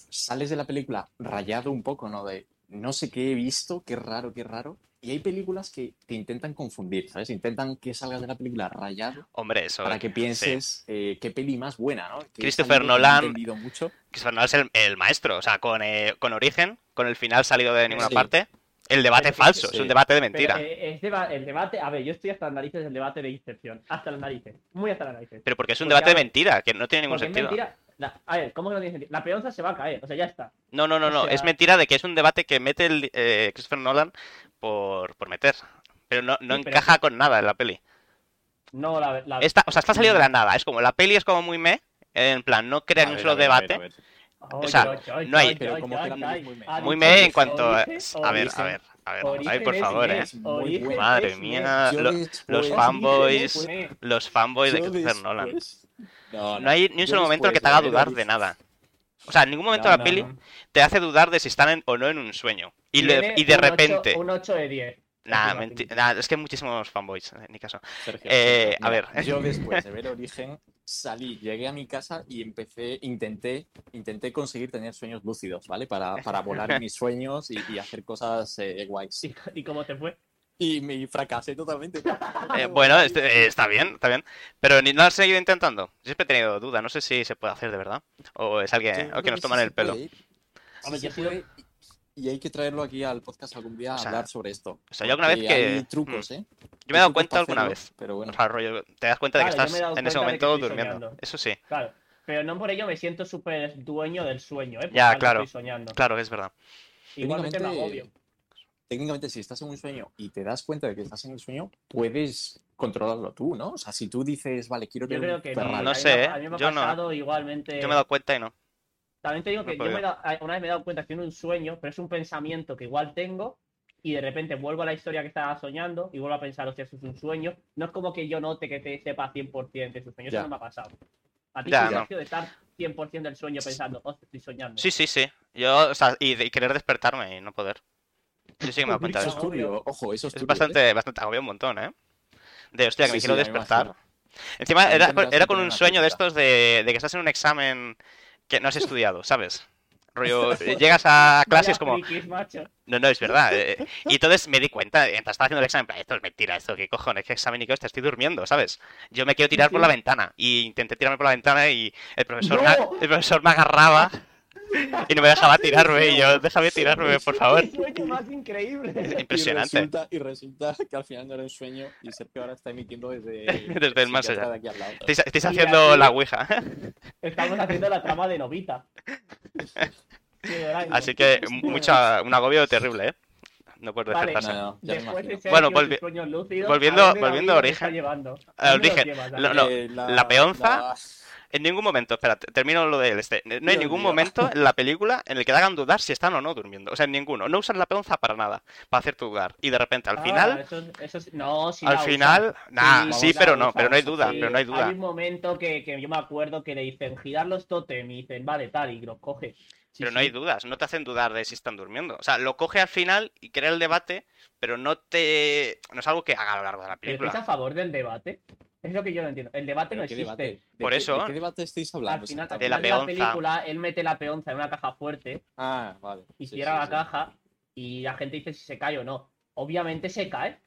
sales de la película rayado un poco, ¿no? De no sé qué he visto, qué raro, qué raro. Y hay películas que te intentan confundir, ¿sabes? Intentan que salgas de la película rayado Hombre, eso. para que sí. pienses eh, qué peli más buena, ¿no? Que Christopher no Nolan- mucho. Christopher Nolan es el, el maestro, o sea, con, eh, con Origen, con el final salido de ninguna Sí. parte. El debate falso, es un debate de Pero, mentira. eh, es deba- el debate, a ver, yo estoy hasta las narices del debate de Incepción. Hasta las narices. Muy hasta las narices. Pero porque es un porque, debate de mentira, que no tiene ningún Porque es sentido. mentira. La- a ver, ¿cómo que no tiene sentido? La peonza se va a caer, o sea, ya está. No, no, no, O no. sea- Es mentira de que es un debate que mete el, eh, Christopher Nolan por, por meter. Pero no, no Sí, pero- encaja con nada en la peli. No, la, la... Esta, o sea, está salido de la nada. Es como la peli es como muy me. En plan, no crea ni un solo a ver, debate. a ver. Oye, sea, no hay- muy me. ha Muy dicho me en cuanto a... A ver, a ver, a ver. Ay, por favor, eh. Madre mía, los fanboys, los fanboys de Christopher Nolan. No, hay ni un solo momento en el que te haga dudar de nada. O sea, en ningún momento la peli te hace dudar de si están en- o no en un sueño. Y, le- Tiene y de repente... un 8 de 10. Nah, nah, es que hay muchísimos fanboys, eh, ni caso. Sergio, Eh, a ver. Yo después de ver Origen salí, llegué a mi casa y empecé, intenté, intenté conseguir tener sueños lúcidos, ¿vale? Para, para volar en mis sueños y, y hacer cosas eh, guays. ¿Y, ¿Y cómo te fue? Y me fracasé totalmente. Eh, bueno, este- eh, está bien, está bien. Pero ni no has seguido intentando. Siempre he tenido duda, no sé si se puede hacer de verdad. O es alguien o que nos sí toman el pelo. sí Hombre, yo puede, y- hay que traerlo aquí al podcast algún día a O sea, hablar sobre esto. o sea, yo alguna vez que- Hay trucos, ¿eh? Yo me he dado cuenta alguna hacerlo, vez. Pero bueno. O sea, rollo, te das cuenta de que Claro, yo estás en ese que momento durmiendo. soñando. Eso sí, Claro. Pero no por ello me siento súper dueño del sueño, ¿eh? Porque Ya, claro. Estoy soñando. claro, es verdad. Igualmente me Técnicamente- agobio. técnicamente si estás en un sueño y te das cuenta de que estás en el sueño, puedes controlarlo tú, ¿no? O sea, si tú dices, vale, quiero Yo tener creo que no. No sé, ¿eh? A mí me ha Yo no. pasado igualmente. Yo me he dado cuenta y no. También te digo No que yo me dado- una vez me he dado cuenta que tiene un sueño, pero es un pensamiento que igual tengo y de repente vuelvo a la historia que estaba soñando y vuelvo a pensar, hostia, eso es un sueño. No es como que yo note que te sepa 100% que es un sueño, eso Ya. no me ha pasado. A ti Ya, sí te no. ha de estar 100% del sueño pensando, hostia, estoy soñando. Sí, sí, sí. Yo, o sea, y, de- y querer despertarme y no poder. Yo sí que me cuenta de Eso eso. es turbio, ojo, eso es Es turbio, ¿eh? bastante, bastante, agobia un montón, ¿eh? De hostia, que me Sí, quiero sí, me despertar. imagino. Encima era, era con un sueño de estos de, de que estás en un examen que no has estudiado, ¿sabes? Rollo, eh, llegas a clase y es Vaya como, no, no, es verdad. eh, Y entonces me di cuenta, mientras estaba haciendo el examen, esto es mentira, esto, ¿qué cojones? ¿Qué examen y qué hostia? Estoy durmiendo, ¿sabes? Yo me quiero tirar por la ventana y intenté tirarme por la ventana y el profesor, ¡No! me, el profesor me agarraba Y no me dejaba tirarme, y yo, déjame tirarme, por favor. ¡Qué sueño más increíble! Impresionante. Y resulta, y resulta que al final no era un sueño y Sergio ahora está emitiendo desde, Desde el más allá. de aquí al lado. Estáis, estáis haciendo así- la ouija. Estamos haciendo la trama de Novita. Así que mucha, un agobio terrible, ¿eh? No puedes Vale. despertarse. No, no, ya me Después de Bueno, volvi- lúcidos, volviendo- ¿a la volviendo a origen. origen. Lo- no, Eh, la peonza- la- En ningún momento, espera, te- termino lo del este. No hay ningún momento en la película en el que te hagan dudar si están o no durmiendo. O sea, en ninguno. No usan la peonza para nada, para hacerte dudar. Y de repente, al Ah, final, eso es- eso es- no, sí al final, nah, Sí, pero no, pero no hay sí. duda, pero no hay duda. Hay un momento que, que yo me acuerdo que le dicen girar los totem y dicen, vale, tal, y los coge. Sí, Pero no hay dudas, no te hacen dudar de si están durmiendo. O sea, lo coge al final y crea el debate, pero no te. No es algo que haga a lo largo de la ¿Estáis película. a favor del debate? Es lo que yo no entiendo. El debate ¿Pero no existe. debate? ¿De Por qué- eso- ¿De qué debate estáis hablando? Al final, al De la peonza. película, él mete la peonza en una caja fuerte Ah, vale. y cierra sí, la sí. caja y la gente dice si se cae o no. Obviamente se cae,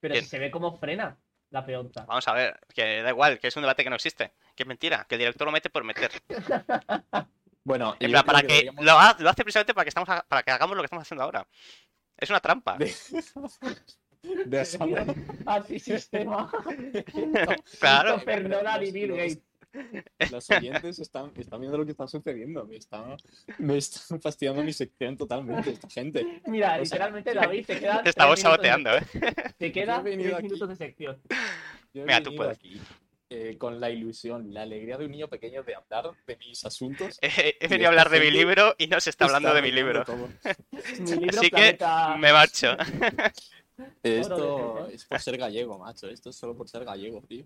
pero si se ve cómo frena la peonza. Vamos a ver, que da igual, que es un debate que no existe. Que es mentira, que el director lo mete por meter. Bueno, En plan, para que deberíamos- lo, ha- lo hace precisamente para que, estamos, para que hagamos lo que estamos haciendo ahora. Es una trampa. De- Déjame- Antisistema. Claro. Christopher Nolan y Bill Los- Gates. Los oyentes están, están viendo lo que está sucediendo. Me están, me están fastidiando mi sección totalmente esta gente. Mira, O sea, literalmente David, te quedan. Te estamos minutos de- saboteando, ¿eh? Te quedan Yo he venido tres aquí- minutos de sección. Yo he Venga, tú puedes. aquí eh, con la ilusión, la alegría de un niño pequeño de hablar de mis asuntos. He, he venido a hablar de mi libro y no se está hablando de mi libro. Mi libro Así que Planeta- me marcho. Esto es por ser gallego, macho. Esto es solo por ser gallego, tío.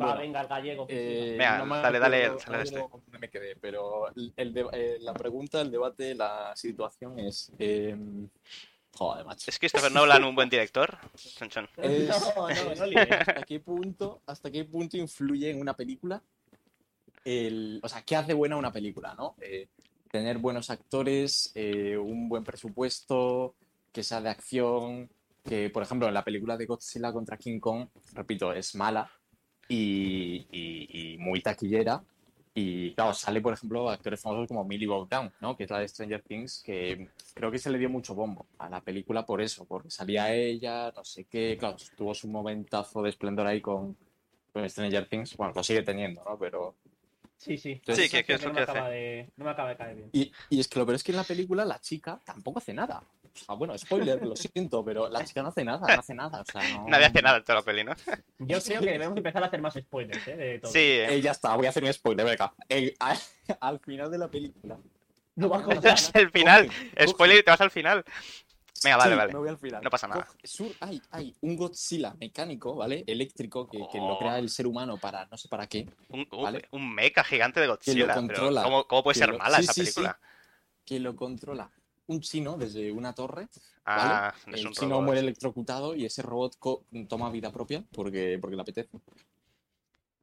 Va, Bueno, venga, el gallego. Eh, Venga, no dale, dale, sale no me quedé, pero el de- eh, la pregunta, el debate, la situación es. eh, joder, macho. ¿Es Christopher Nolan un buen director? Chon, chon. siga. es- No, no, no. ¿Hasta qué punto, hasta qué punto influye en una película el, o sea, qué hace buena una película, ¿no? Eh, tener buenos actores, eh, un buen presupuesto, que sea de acción, que por ejemplo en la película de Godzilla contra King Kong, repito, es mala y, y- y muy taquillera. Y claro, sale por ejemplo actores famosos como Millie Bob Brown, ¿no? Que es la de Stranger Things, que creo que se le dio mucho bombo a la película por eso, porque salía ella, no sé qué, claro, tuvo su momentazo de esplendor ahí con, con Stranger Things, bueno, lo sigue teniendo, ¿no? Pero... Sí, sí. Sí, Esa ¿qué- qué es no lo me que acaba de- No me acaba de caer bien. Y, y es que lo peor es que en la película la chica tampoco hace nada. Sea, bueno, spoiler, lo siento, pero la chica no hace nada, no hace nada, o sea, no... Nadie hace nada en toda la peli, ¿no? Yo creo que debemos empezar a hacer más spoilers, ¿eh? De todo. Sí, Eh, ya está, voy a hacer un spoiler, venga. A- al final de la película... No va a el final. coge- coge- Spoiler y te vas al final. Venga, vale, Sí, vale. me voy al final. No pasa nada. Coge- sur- hay, hay un Godzilla mecánico, ¿vale? Eléctrico, que, que lo crea el ser humano para no sé para qué. Un, un, Vale. un mecha gigante de Godzilla. pero controla, ¿cómo, cómo puede que ser lo- mala sí, esa sí, sí. película? Que lo controla un chino desde una torre. Ah, es el un chino robot. muere electrocutado y ese robot toma vida propia porque, porque le apetece.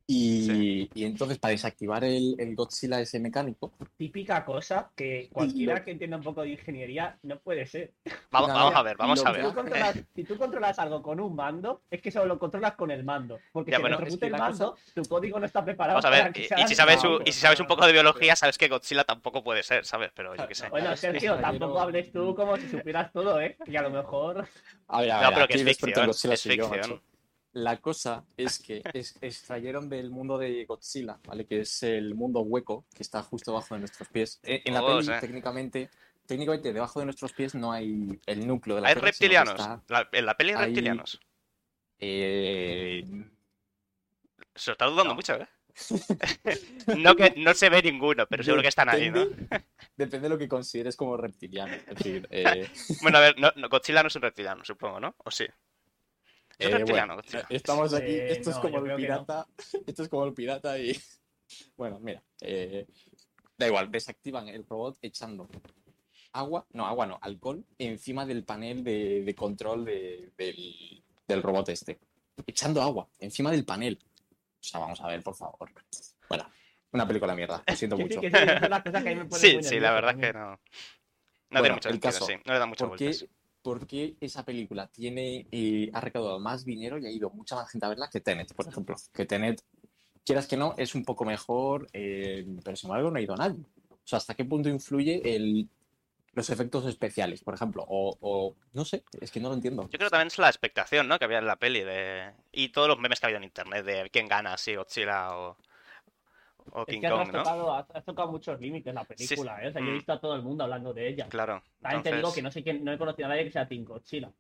Y, y entonces para desactivar el, el Godzilla ese mecánico, Típica cosa que cualquiera Lo- que entienda un poco de ingeniería no puede ser. Vamos, vamos a ver, vamos a ver. tú, si tú controlas algo con un mando, es que solo lo controlas con el mando. Porque Ya, si bueno, electrocuta es que el mando, tu código no está preparado Vamos a para ver, que y, si sabes, un- y si sabes un poco de biología, sabes que Godzilla tampoco puede ser, ¿sabes? Pero yo qué sé. Bueno, Sergio, tampoco hables tú como si supieras todo, ¿eh? Y a lo mejor... a ver, a No, ver, pero que es ficción, es ficción. La cosa es que es- extrayeron del mundo de Godzilla, ¿vale? Que es el mundo hueco que está justo debajo de nuestros pies. Eh, En la Oh, peli, técnicamente, técnicamente debajo de nuestros pies no hay el núcleo de la Hay que reptilianos. está, La- en la peli hay reptilianos. eh, Se lo está dudando No. mucho, ¿eh? no, que, no se ve ninguno, pero seguro que están ahí, ¿no? depende- de lo que consideres como reptiliano. Es decir, eh, Bueno, a ver, no, no, Godzilla no es un reptiliano, supongo, ¿no? ¿O sí? Es eh, reptiliano, bueno, Godzilla. estamos aquí. Eh, esto es no, como el no. pirata. Esto es como el pirata y. Bueno, mira. eh, da igual, desactivan el robot echando agua, no, agua no, alcohol, encima del panel de, de control de- del, del robot este. Echando agua, encima del panel. O sea, vamos a ver, por favor. Bueno, una película de mierda, lo siento mucho. sí, Sí, la verdad es que no. No Bueno, tiene mucho el sentido, caso, sí. No le da muchas ¿Por qué. Por qué esa película tiene, eh, ha recaudado más dinero y ha ido mucha más gente a verla que Tenet, por ejemplo? Que Tenet, quieras que no, es un poco mejor, eh, pero sin embargo no ha ido nadie. O sea, ¿hasta qué punto influye el, los efectos especiales, por ejemplo? O, o no sé, es que no lo entiendo. Yo creo que también es la expectación, ¿no? Que había en la peli de... Y todos los memes que había en internet de quién gana, si Godzilla o, o Es King que has Kong, ¿no? tocado, has, has tocado muchos límites la película, ¿eh? O sea, yo he Mm. visto a todo el mundo hablando de ella. Claro. También te digo Entonces, que no sé quién, no he conocido a nadie que sea Team Godzilla.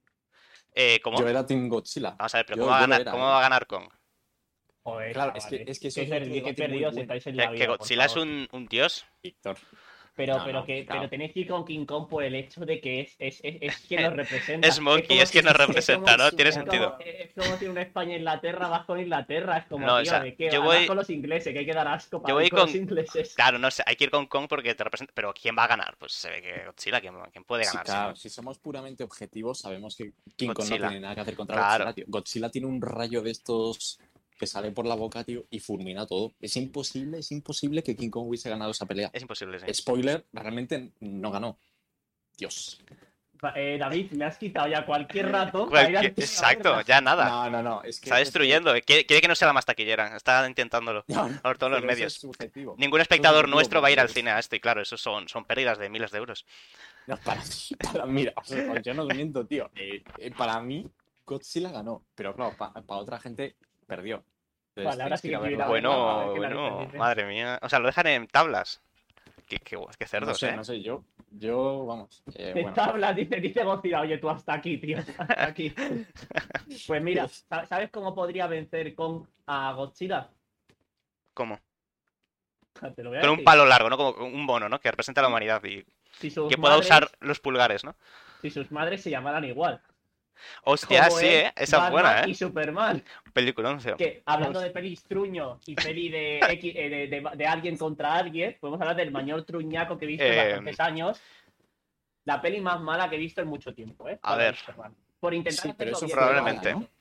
eh, ¿cómo? Yo era Team Godzilla. Vamos a ver, pero yo- ¿cómo, va a yo lo ganar, era, cómo ¿eh? va a ganar Kong? Joder, Claro, es que- es que eso es otro perdi- qué debate muy perdidos bueno. estáis en Que, la que vida, por Godzilla es un, un dios. Víctor. Pero, No, pero, no, que, claro. pero tenéis que ir con King Kong por el hecho de que es, es, es, es quien nos representa. Es Monkey, es quien nos representa, como- ¿no? Tiene es como- sentido. Es como si una España-Inglaterra vas con Inglaterra. Es como, No, o tío, sea, ¿de qué? yo Vas voy- con los ingleses, que hay que dar asco para Yo voy ir con los ingleses. Claro, no sé, hay que ir con Kong porque te representa. Pero ¿quién va a ganar? Pues se ve que Godzilla, ¿quién, quién puede Sí, ganar? claro, si somos puramente objetivos, sabemos que King Kong Godzilla. no tiene nada que hacer contra Claro. Godzilla, tío. Godzilla tiene un rayo de estos que sale por la boca, tío, y fulmina todo. Es imposible, es imposible que King Kong hubiese ganado esa pelea. Es imposible, sí. Spoiler, realmente no ganó. Dios. Eh, David, me has quitado ya cualquier rato. Cualquier- Exacto, ya nada. No, no, no. Es que Está destruyendo. Quiere, quiere que no sea la más taquillera. Está intentándolo. No, Por todos los medios. es. Ningún espectador nuestro va a ir al cine a esto. Y claro, eso son, son pérdidas de miles de euros. No, para, para- mira, o sea, yo no miento, tío. Eh, eh, para mí, Godzilla ganó, pero claro, para otra gente perdió. Entonces, Vale, ahora sí que Bueno, madre mía. O sea, lo dejan en tablas. Qué, qué, qué cerdos, No sé, ¿eh? no sé, yo, yo, vamos. eh, bueno, tabla, dice, dice Godzilla, oye, tú hasta aquí, tío, hasta aquí. Pues mira, ¿sa- ¿sabes cómo podría vencer Kong a Godzilla? ¿Cómo? Te lo voy a Con un palo largo, ¿no? Como un bono, ¿no? Que representa a la humanidad y Si que pueda madres- usar los pulgares, ¿no? Si sus madres se llamaran igual. Hostia, como sí, ¿eh? Esa es buena, Y ¿eh? Superman. Peliculón. Que hablando de pelis truño y peli de, X- eh, de, de- de alguien contra alguien, podemos hablar del mayor truñaco que he visto en Eh, bastantes años. La peli más mala que he visto en mucho tiempo, ¿eh? A ver. Superman. Por intentar Sí, pero hacerlo eso bien. Probablemente. mala, ¿no?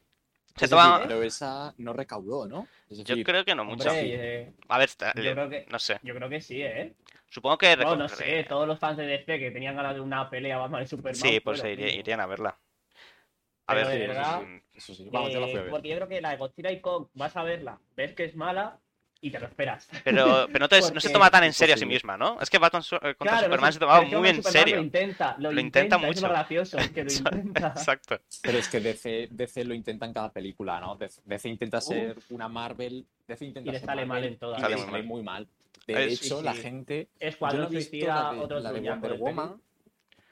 Se toma- pero esa no recaudó, ¿no? Yo creo que no mucho. Hombre, eh, A ver, está- yo creo que- no sé. yo creo que sí, ¿eh? Supongo que... No, no sé, todos los fans de DC que tenían ganas de una pelea Batman y Superman. Sí, pues mismo. irían a verla. A ver, de verdad, sí, sí. eso sí. Vamos, yo la fui a Eh, ver. porque yo creo que la de Godzilla y Kong vas a verla, ves que es mala y te lo esperas. Pero, pero no, te- no se Porque toma tan en es serio a sí misma, ¿no? Es que Batman eh, contra Claro, Superman no se tomaba es muy en Superman serio. Lo intenta, lo, Lo intenta intenta, es mucho. lo gracioso, que lo intenta. Exacto. Pero es que DC, DC lo intenta en cada película, ¿no? DC, DC intenta Uh. ser una Marvel. DC intenta Y le ser sale mal Marvel en todas. y Sale le muy sale mal. muy mal. De Es- hecho, sí, la gente. No he visto Suicida, la de, otro la de Wonder peli. Woman.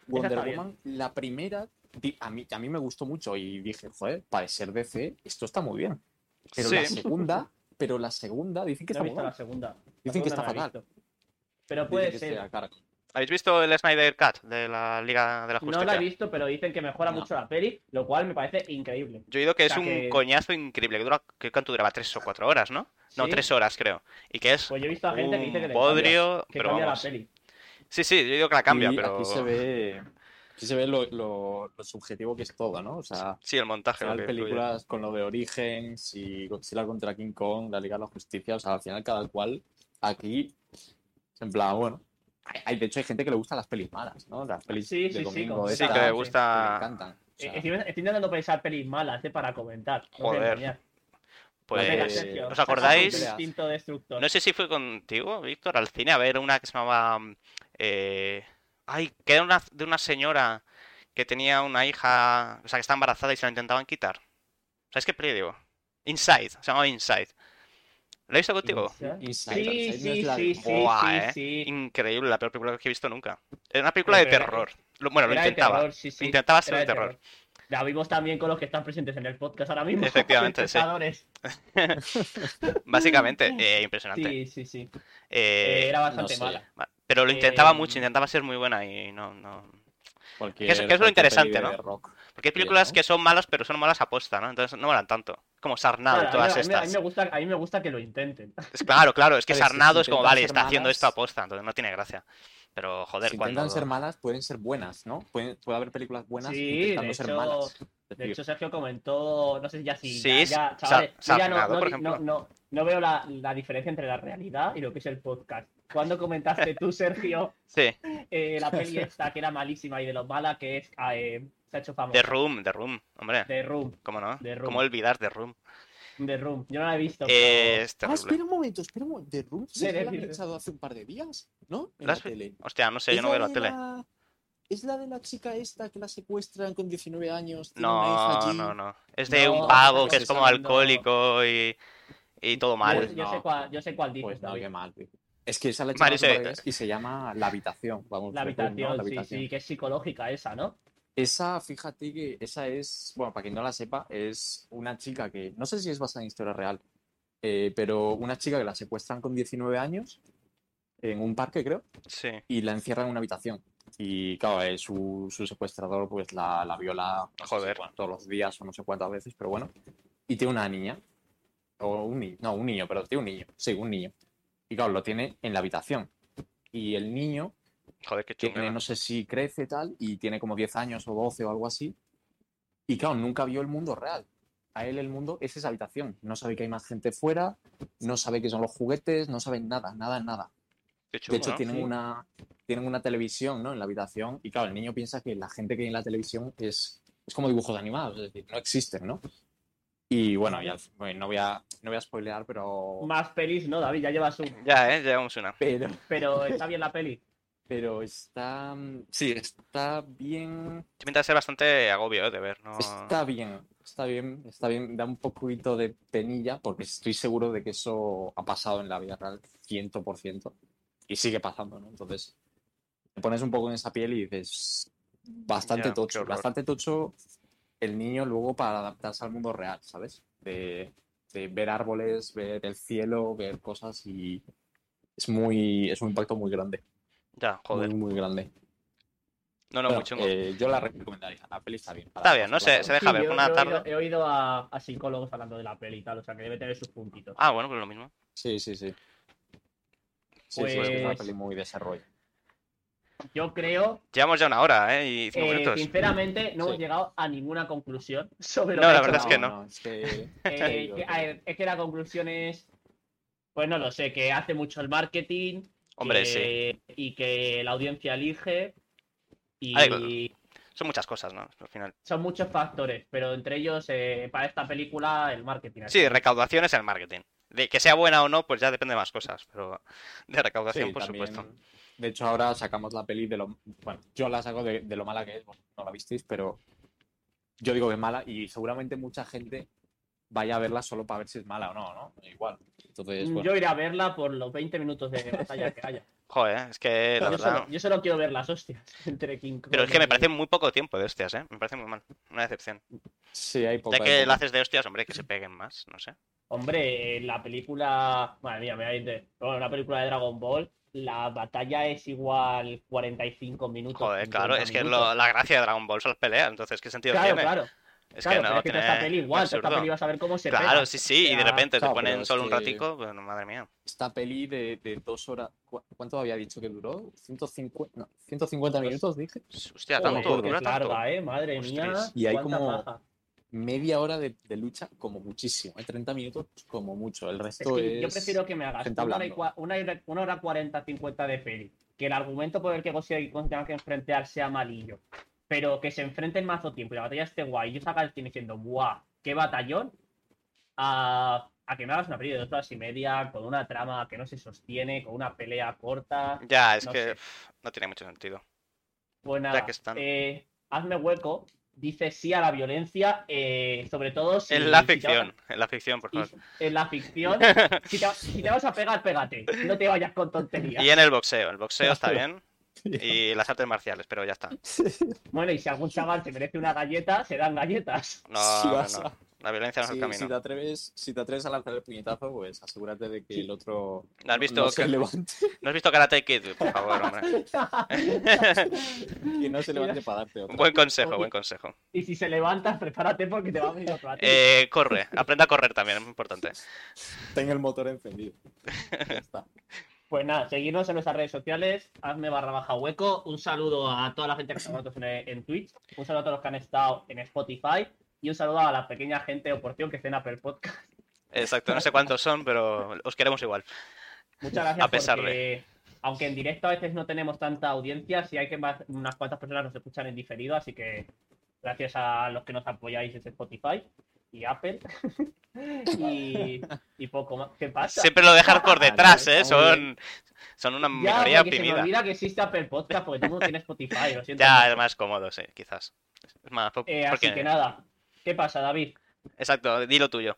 Wonder. Woman, la primera, a mí, a mí me gustó mucho y dije, joder, para ser DC, esto está muy bien. Pero Sí. la segunda, pero la segunda dicen que No está he muy visto la mal. segunda. La Dicen que está no he fatal. Pero puede que ser. sea. ¿Habéis visto el Snyder Cut de la Liga de la Justicia? No la he visto, pero dicen que mejora No. mucho la peli, lo cual me parece increíble. Yo he oído que O es un que- coñazo increíble, que dura, ¿qué cuánto duraba? ¿Tres o cuatro horas, no? No, tres horas creo. Y que es Pues yo he visto a gente que dice que un le bodrio, cambia, que pero cambia vamos. la peli. Sí, sí, yo digo que la cambia, Y pero... Aquí se ve, aquí se ve lo, lo- lo subjetivo que es todo, ¿no? O sea, Sí, el al montaje. final influye. películas con lo de Origins y Godzilla contra King Kong, la Liga de la Justicia, o sea, al final cada cual aquí, en plan, bueno, hay, hay- de hecho hay gente que le gustan las pelis malas, ¿no? Las pelis Sí, sí, de sí, domingo Sí, Esta, que sí, gusta... me encantan. O Eh, sea, Estoy, estoy intentando pensar pelis malas, ¿eh? Para comentar. No Joder. Pues... ¿os acordáis? No sé si fue contigo, Víctor, al cine a ver una que se llamaba... eh, Ay, que era una, de una señora que tenía una hija... O sea, que estaba embarazada y se la intentaban quitar. ¿Sabes qué peli digo? Inside, se llamaba Inside. ¿La he visto contigo? Inside, Sí, sí, sí, sí, Buah, sí, eh. sí. Increíble, la peor película que he visto nunca. Era una película de terror. Lo- Bueno, lo intentaba. terror, sí, sí. Intentaba ser de terror. La vimos también con los que están presentes en el podcast ahora mismo. Efectivamente, sí. Básicamente, eh, impresionante. Sí, sí, sí. Eh, Eh, era bastante no sé. mala. Pero lo intentaba eh, mucho, intentaba ser muy buena y no, no. cualquier- Que es- que es lo interesante, ¿no? rock. Porque hay películas ¿no? que son malas, pero son malas aposta, ¿no? Entonces no molan tanto. Como Sarnado Claro, y todas a, mí, a mí- a mí estas. me gusta, a mí me gusta que lo intenten. Es claro, claro, es que si Sarnado es como, vale, está haciendo esto aposta, entonces no tiene gracia. Pero joder, si cuando. intentan ser malas, pueden ser buenas, ¿no? Pueden- puede haber películas buenas Sí, intentando de ser hecho- malas. De hecho, Sergio comentó, no sé si ya sí, Sí, ya, ya, chavales, yo ya no, no por ejemplo. no, no, no veo la, la diferencia entre la realidad y lo que es el podcast. ¿Cuándo comentaste tú, Sergio, Sí, eh, la peli esta que era malísima y de lo mala que es, ah, eh, se ha hecho famosa? The Room, The Room, hombre. The Room. ¿Cómo no? The Room. ¿Cómo olvidar The Room? The Room. Yo no la he visto. Eh, pero- Ah, espera un momento, espera un momento. The Room Sí, sí, que la han echado hace un par de días, ¿no? En ¿La la has vi- tele. Hostia, no sé, yo ¿Es no veo la tele. la- ¿Es la de la chica esta que la secuestran con 19 años? tiene una No, hija allí? no, no. Es de No, un pavo que se es como alcohólico y, y todo Yo, mal. Pues yo sé cuál, yo sé cuál dices, Pues no, qué mal, tío. Es que esa la he Vale, sí. y se llama La Habitación. Vamos, La habitación, La sí, habitación. sí, que es psicológica esa, ¿no? Esa, fíjate que esa es, bueno, para quien no la sepa, es una chica que, no sé si es basada en historia real, eh, pero una chica que la secuestran con 19 años en un parque, creo, Sí. y la encierran en una habitación. Y claro, eh, su, su secuestrador pues la, la viola no sé si, Joder. todos los días o no sé cuántas veces, pero bueno. Y tiene una niña, o un niño, no, un niño, pero tiene un niño, sí, un niño. Y claro, lo tiene en la habitación. Y el niño Joder, qué tiene, chungo. no sé si crece tal, y tiene como 10 años o 12 o algo así. Y claro, nunca vio el mundo real. A él el mundo es esa habitación. No sabe que hay más gente fuera, no sabe qué son los juguetes, no sabe nada, nada, nada. Qué De hecho, ¿no? tienen, Sí. una, tienen una televisión ¿no? en la habitación y claro, el niño piensa que la gente que hay en la televisión es, es como dibujos animados, es decir, no existen, ¿no? Y bueno, ya, bueno, no, voy a, no voy a spoilear, pero... Más pelis, ¿no, David? Ya llevas un. Ya, eh, llevamos una. Pero, Pero está bien la peli. Pero está... Sí, está bien... De ser bastante agobio eh, de ver, ¿no? Está bien, está bien, está bien. Da un poquito de penilla porque estoy seguro de que eso ha pasado en la vida real 100% y sigue pasando, ¿no? Entonces, te pones un poco en esa piel y dices, bastante tocho, bastante tocho el niño luego para adaptarse al mundo real, ¿sabes? De, de ver árboles, ver el cielo, ver cosas y es muy, es un impacto muy grande, Ya, joder. muy, muy grande. No, no, Bueno, muy chungo. eh, yo la recomendaría, la peli está bien. Está bien, no sé, se deja ver yo, una yo he tarde. oído, he oído a, a psicólogos hablando de la peli y tal, o sea que debe tener sus puntitos. Ah, bueno, pues lo mismo. Sí, sí, sí. Sí, sí, es una Pues- peli muy desarrollo. Yo creo, Llevamos ya una hora, ¿eh? Y cinco eh, minutos. sinceramente, no Sí. hemos llegado a ninguna conclusión sobre lo No, que la ha verdad es que la- no. es que... Eh, que- a ver, es que la conclusión es, pues no lo sé, que hace mucho el marketing Hombre, sí. y que la audiencia elige y Ay, claro. Son muchas cosas, ¿no? Al final. son muchos factores, pero entre ellos eh, para esta película el marketing. Sí, recaudación es el marketing. De que sea buena o no, pues ya depende de más cosas, pero de recaudación, Sí, por también- supuesto. De hecho, ahora sacamos la peli de lo... Bueno, yo la saco de, de lo mala que es, vosotros no la visteis, pero yo digo que es mala y seguramente mucha gente vaya a verla solo para ver si es mala o no, ¿no? Igual. Entonces, bueno. Yo iré a verla por los 20 minutos de batalla que haya. Joder, es que la Yo verdad. solo, yo solo quiero ver las hostias entre King Kong Pero es que me parece muy poco tiempo de hostias, ¿eh? Me parece muy mal. Una decepción. Sí, hay poca... Ya que la haces de hostias, hombre, que se peguen más, no sé. Hombre, la película. Madre mía, me voy a ir de. Bueno, una película de Dragon Ball. La batalla es igual 45 minutos. Joder, claro, 50 es que lo- la gracia de Dragon Ball son las peleas, entonces, ¿qué sentido Claro, tiene? claro. Es claro, que pero no es que tiene... esta peli igual. Esta peli vas a ver cómo se Claro, pega. sí, sí, y de repente te claro, ponen pero es solo un ratico, bueno, madre mía. Esta peli de, de dos horas... ¿cu- ¿Cuánto había dicho que duró? ¿150, no, 150 Pues- minutos, dije? Hostia, Joder, tanto, que dura es tanto. larga, eh, madre mía. Ostras. Y hay como- paja. Media hora de, de lucha como muchísimo. Hay 30 minutos como mucho. El Es resto que es... yo prefiero que me hagas una una, hora- una hora 40, 50 de peli. Que el argumento por el que tenga que enfrentar sea malillo. Pero que se enfrenten mazo tiempo y la batalla esté guay. Y yo salga del cine diciendo, ¡buah! ¡Qué batallón! A, a que me hagas una peli de dos horas y media con una trama que no se sostiene, con una pelea corta. Ya, es No que sé. no tiene mucho sentido. Pues nada, que están. eh, hazme hueco. Dice sí a la violencia, eh, sobre todo si. En la si a- ficción, en la ficción, por y- favor. en la ficción, si te, si te vas a pegar, pégate. No te vayas con tonterías. Y en el boxeo, el boxeo está bien. Y las artes marciales, pero ya está. Bueno, y si algún chaval se merece una galleta, se dan galletas. No, Si no, vas no. a- La violencia no es el camino. si te atreves, si te atreves a lanzar el puñetazo, pues asegúrate de que el otro ¿No has visto no se que- levante, ¿No has visto Karate Kid? Por favor, hombre. que no se levante para darte otro. buen consejo, buen consejo. y si se levanta, prepárate porque te va a venir otro a ti. Eh, corre, aprende a correr también, es muy importante. Ten el motor encendido. Ya está. Pues nada, seguirnos en nuestras redes sociales, hazme barra baja hueco. Un saludo a toda la gente que está con nosotros en, en Twitch. Un saludo a todos los que han estado en Spotify. Y un saludo a la pequeña gente o porción que esté en Apple Podcast. Exacto, no sé cuántos son, pero os queremos igual. Muchas gracias A pesar porque, aunque en directo a veces no tenemos tanta audiencia, sí hay que más, unas cuantas personas nos escuchan en diferido, así que gracias a los que nos apoyáis desde Spotify. Y Apple. y, y poco más. ¿Qué pasa? Siempre lo dejan por detrás, ¿eh? Son, son una ya, minoría porque se me oprimida. olvida que existe Apple Podcast porque todo el mundo tiene Spotify, lo siento. Ya, mucho. es más cómodo, sí, quizás. Es más, Eh, así que nada. ¿Qué pasa, David? Exacto, di lo tuyo.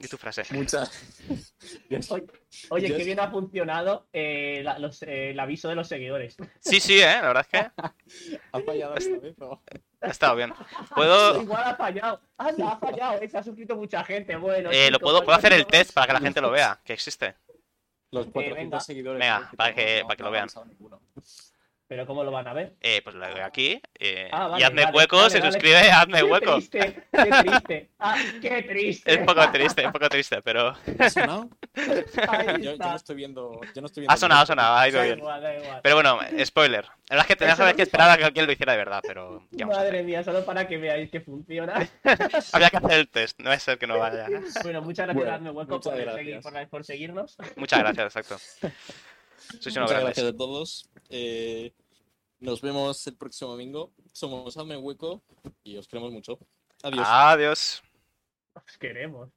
Di tu frase. Muchas. Oye, qué bien ha funcionado eh, la- los, eh, el aviso de los seguidores. Sí, sí, ¿eh? La verdad es que Ha fallado esta vez, ¿no? ha estado bien. Puedo, Igual ha fallado. Anda, ha fallado. eh, Se ha suscrito mucha gente. Bueno, eh, lo puedo, puedo hacer el test para que la gente lo vea, que existe. Los venga. 400 seguidores. Venga, para que- para que lo vean. Pero ¿cómo lo van a ver? Eh, pues aquí eh, Ah, vale, y hazme vale, hueco, vale, se vale. suscribe, hazme Qué hueco. triste, qué triste. Ah, qué triste. Es un poco triste, es un poco triste, pero ¿Ha sonado? Yo, no estoy viendo. Yo no estoy viendo ha sonado, ha sonado, ha ido Da bien. igual, da igual. Pero bueno, spoiler. La verdad es que tenías que esperar a que alguien lo hiciera de verdad, pero ya Madre mía, solo para que veáis que funciona. Había que hacer el test, no es ser que no vaya. Bueno, muchas gracias, Bueno, Dadme Hueco, por, gracias. seguir- por, por seguirnos. Muchas gracias, exacto. Sois unos Muchas grandes. gracias a todos. Eh, nos vemos el próximo domingo. Somos Hazme Hueco y os queremos mucho. Adiós. Adiós. Os queremos.